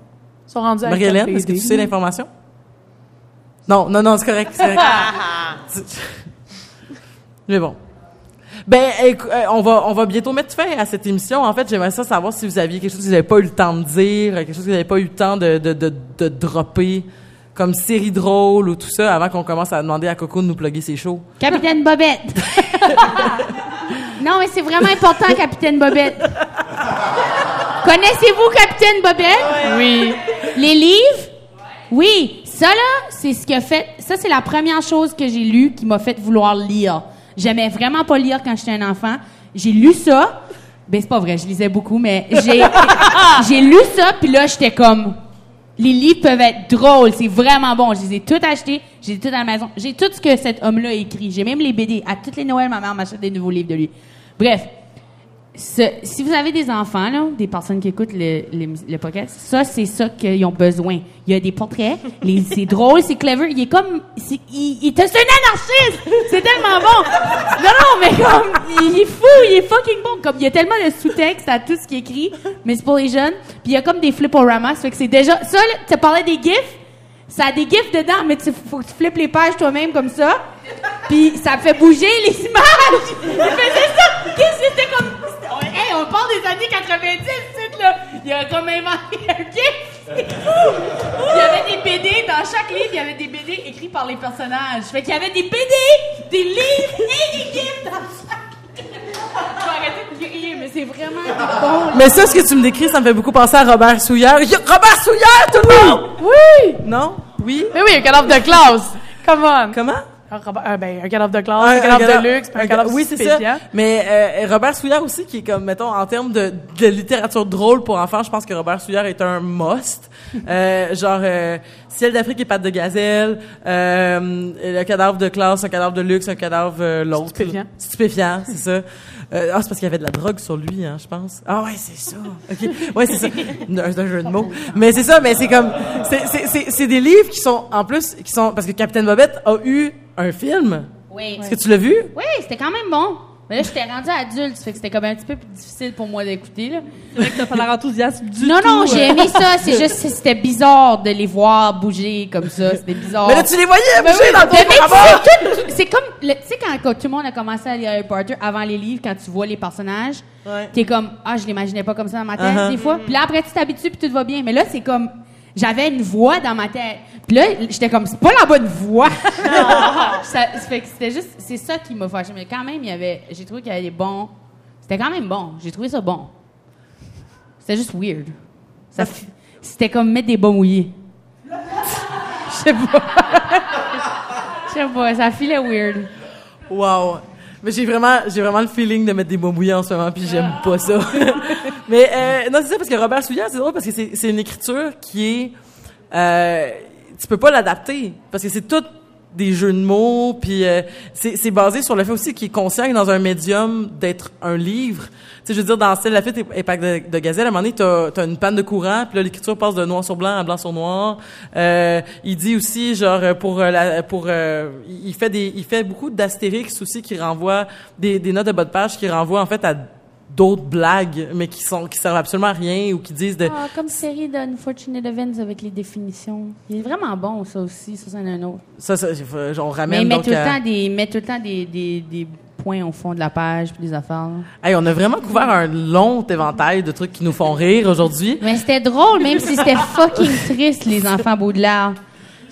Ils sont rendus à Marie-Hélène, est-ce que tu sais l'information? Non, non, non, c'est correct. Mais bon. Ben, euh, on va, on va bientôt mettre fin à cette émission. En fait, j'aimerais ça savoir si vous aviez quelque chose que vous n'avez pas eu le temps de dire, quelque chose que vous n'avez pas eu le temps de, de, de, de dropper, comme série drôle ou tout ça, avant qu'on commence à demander à Coco de nous plugger ses shows. Capitaine Bobette. non, mais c'est vraiment important, Capitaine Bobette. Connaissez-vous Capitaine Bobette? Oui. Les livres? Oui. Ça, là, c'est ce qui a fait... Ça, c'est la première chose que j'ai lue qui m'a fait vouloir lire. J'aimais vraiment pas lire quand j'étais un enfant. J'ai lu ça. Ben, c'est pas vrai, je lisais beaucoup, mais j'ai... j'ai lu ça, puis là, j'étais comme... Les livres peuvent être drôles, c'est vraiment bon. Je les ai tous achetés, j'ai tout à la maison. J'ai tout ce que cet homme-là a écrit. J'ai même les BD. À toutes les Noëls, ma mère m'achète des nouveaux livres de lui. Bref, ce- si vous avez des enfants, là, des personnes qui écoutent le, le, le podcast, ça, c'est ça qu'ils ont besoin. Il y a des portraits, c'est drôle, c'est clever. Il est comme... c'est- Il, il, c'est un anarchiste! C'est tellement bon! Non, non, mais comme... Il est fou, il est fucking bon. Comme, il y a tellement de sous-texte à tout ce qui est écrit, mais c'est pour les jeunes. Puis il y a comme des fliporamas, ça fait que c'est déjà... Ça, là, tu parlais des gifs, ça a des gifs dedans, mais tu faut que tu flippes les pages toi-même comme ça. Puis ça fait bouger les images. Il faisait ça. Qu'est-ce que c'était comme Hey, on parle des années 90, c'est là. Il a comme inventé un gif. Il y avait des BD dans chaque livre, il y avait des BD écrits par les personnages. Fait qu'il y avait des BD, des livres des gifs dans chaque. livre. Je vais arrêter de rire, mais c'est vraiment bon. Mais ça, ce que tu me décris, ça me fait beaucoup penser à Robert Souillard. Y- Robert Souillard, tout le monde! Oui. Non? Oui? Mais oui, un cadavre de classe. Come on. Comment? Un, ah, ben, un cadavre de classe, un, cadavre cadavre- de luxe, un un cadavre Oui, c'est ça. Mais euh, Robert Souillard aussi, qui est comme, mettons, en termes de, de littérature drôle pour enfants, je pense que Robert Souillard est un must. Euh, genre, euh, Ciel d'Afrique et pattes de gazelle, euh, le cadavre de classe, un cadavre de luxe, un cadavre euh, l'autre. Stupéfiant. Stupéfiant, c'est ça. Euh, ah, c'est parce qu'il y avait de la drogue sur lui, hein, je pense. Ah ouais, c'est ça. Ok, ouais, c'est ça. Un- C'est un jeu de mots. Mais c'est ça, mais c'est comme, c'est des livres qui sont, en plus, qui sont, parce que Capitaine Bobette a eu un film. Oui. Est-ce que tu l'as vu? Oui, c'était quand même bon. Mais là, j'étais rendue adulte, ça fait que c'était comme un petit peu plus difficile pour moi d'écouter, là. C'est vrai que t'as pas l'air enthousiaste du Non, tout. non, j'ai euh. aimé ça. C'est juste, que c'était bizarre de les voir bouger comme ça. C'était bizarre. Mais là, tu les voyais bouger oui, dans ton mais C'est comme, le- tu sais, quand, quand tout le monde a commencé à lire Harry Potter avant les livres, quand tu vois les personnages, Ouais. t'es comme, ah, je l'imaginais pas comme ça dans ma tête, Uh-huh. des fois. Puis là, après, tu t'habitues, puis tout va bien. Mais là, c'est comme, j'avais une voix dans ma tête. Puis là, j'étais comme, c'est pas la bonne voix. ça, fait que c'était juste, c'est ça qui m'a fâché. Mais quand même, il y avait, j'ai trouvé qu'il y avait des bons, c'était quand même bon. J'ai trouvé ça bon. C'était juste weird. Ça C'était comme mettre des bas mouillés. Je sais pas. Je sais pas, ça filait weird. Wow. Mais j'ai vraiment, j'ai vraiment le feeling de mettre des mots mouillés en ce moment, puis j'aime pas ça. Mais euh, non, c'est ça parce que Robert Souillard, c'est drôle parce que c'est, c'est une écriture qui est, euh, tu peux pas l'adapter parce que c'est tout des jeux de mots, puis euh, c'est, basé sur le fait aussi qu'il est dans un médium d'être un livre. Tu sais, je veux dire, dans Style Lafitte et Pack de, Gazelle, à un moment donné, t'as, t'as une panne de courant, puis là, l'écriture passe de noir sur blanc à blanc sur noir. Euh, il dit aussi, genre, euh, pour euh, la, pour, euh, il fait des, il fait beaucoup d'astérix aussi qui renvoient des, des notes de bas de page qui renvoient en fait à d'autres blagues, mais qui sont qui servent absolument à rien ou qui disent de. Ah, comme série d'Unfortunate Events avec les définitions. Il est vraiment bon, ça aussi. Ça, c'en est un autre. Ça, ça, on Mais ramène il met donc tout le à- temps des, met tout le temps des, des, des points au fond de la page puis des affaires. Hey, on a vraiment couvert un long éventail de trucs qui nous font rire aujourd'hui. Mais c'était drôle, même si c'était fucking triste, les enfants Baudelaire.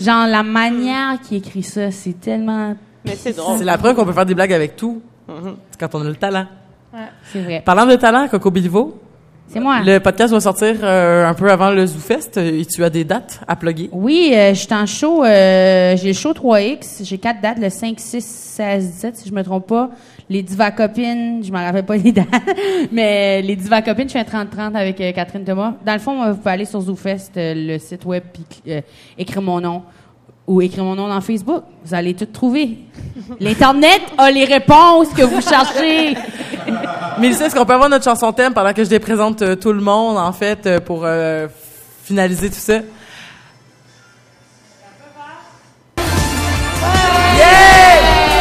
Genre, la manière qu'il écrit ça, c'est tellement... Mais c'est drôle. C'est la preuve qu'on peut faire des blagues avec tout. C'est quand on a le talent. C'est vrai. Parlant de talent, Coco Bilivo, C'est moi. le podcast va sortir euh, un peu avant le ZooFest euh, et tu as des dates à plugger? Oui, euh, je suis en show. euh, j'ai le show 3X. J'ai quatre dates, le 5, 6, 16, 17, si je me trompe pas. Les Diva Copines, je m'en rappelle pas les dates, mais les Diva Copines, je fais un 30-30 avec euh, Catherine Thomas. Dans le fond, vous pouvez aller sur ZooFest, euh, le site web, puis euh, écrire mon nom. Ou écrire mon nom dans Facebook. Vous allez tout trouver. L'Internet a les réponses que vous cherchez. Mélissa, est-ce qu'on peut avoir notre chanson thème pendant que je les présente euh, tout le monde, en fait, euh, pour euh, finaliser tout ça? Yeah!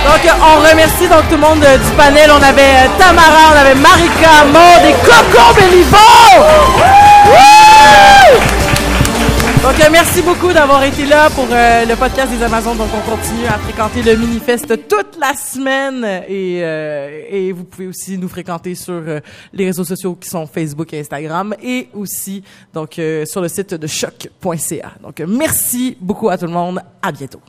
Donc, on remercie donc tout le monde du panel. On avait Tamara, on avait Marika, Maud et Coco Béliveau! Donc, euh, merci beaucoup d'avoir été là pour euh, le podcast des Amazones. Donc, on continue à fréquenter le Minifest toute la semaine et, euh, et vous pouvez aussi nous fréquenter sur euh, les réseaux sociaux qui sont Facebook et Instagram et aussi donc euh, sur le site de choc.ca. Donc, merci beaucoup à tout le monde. À bientôt.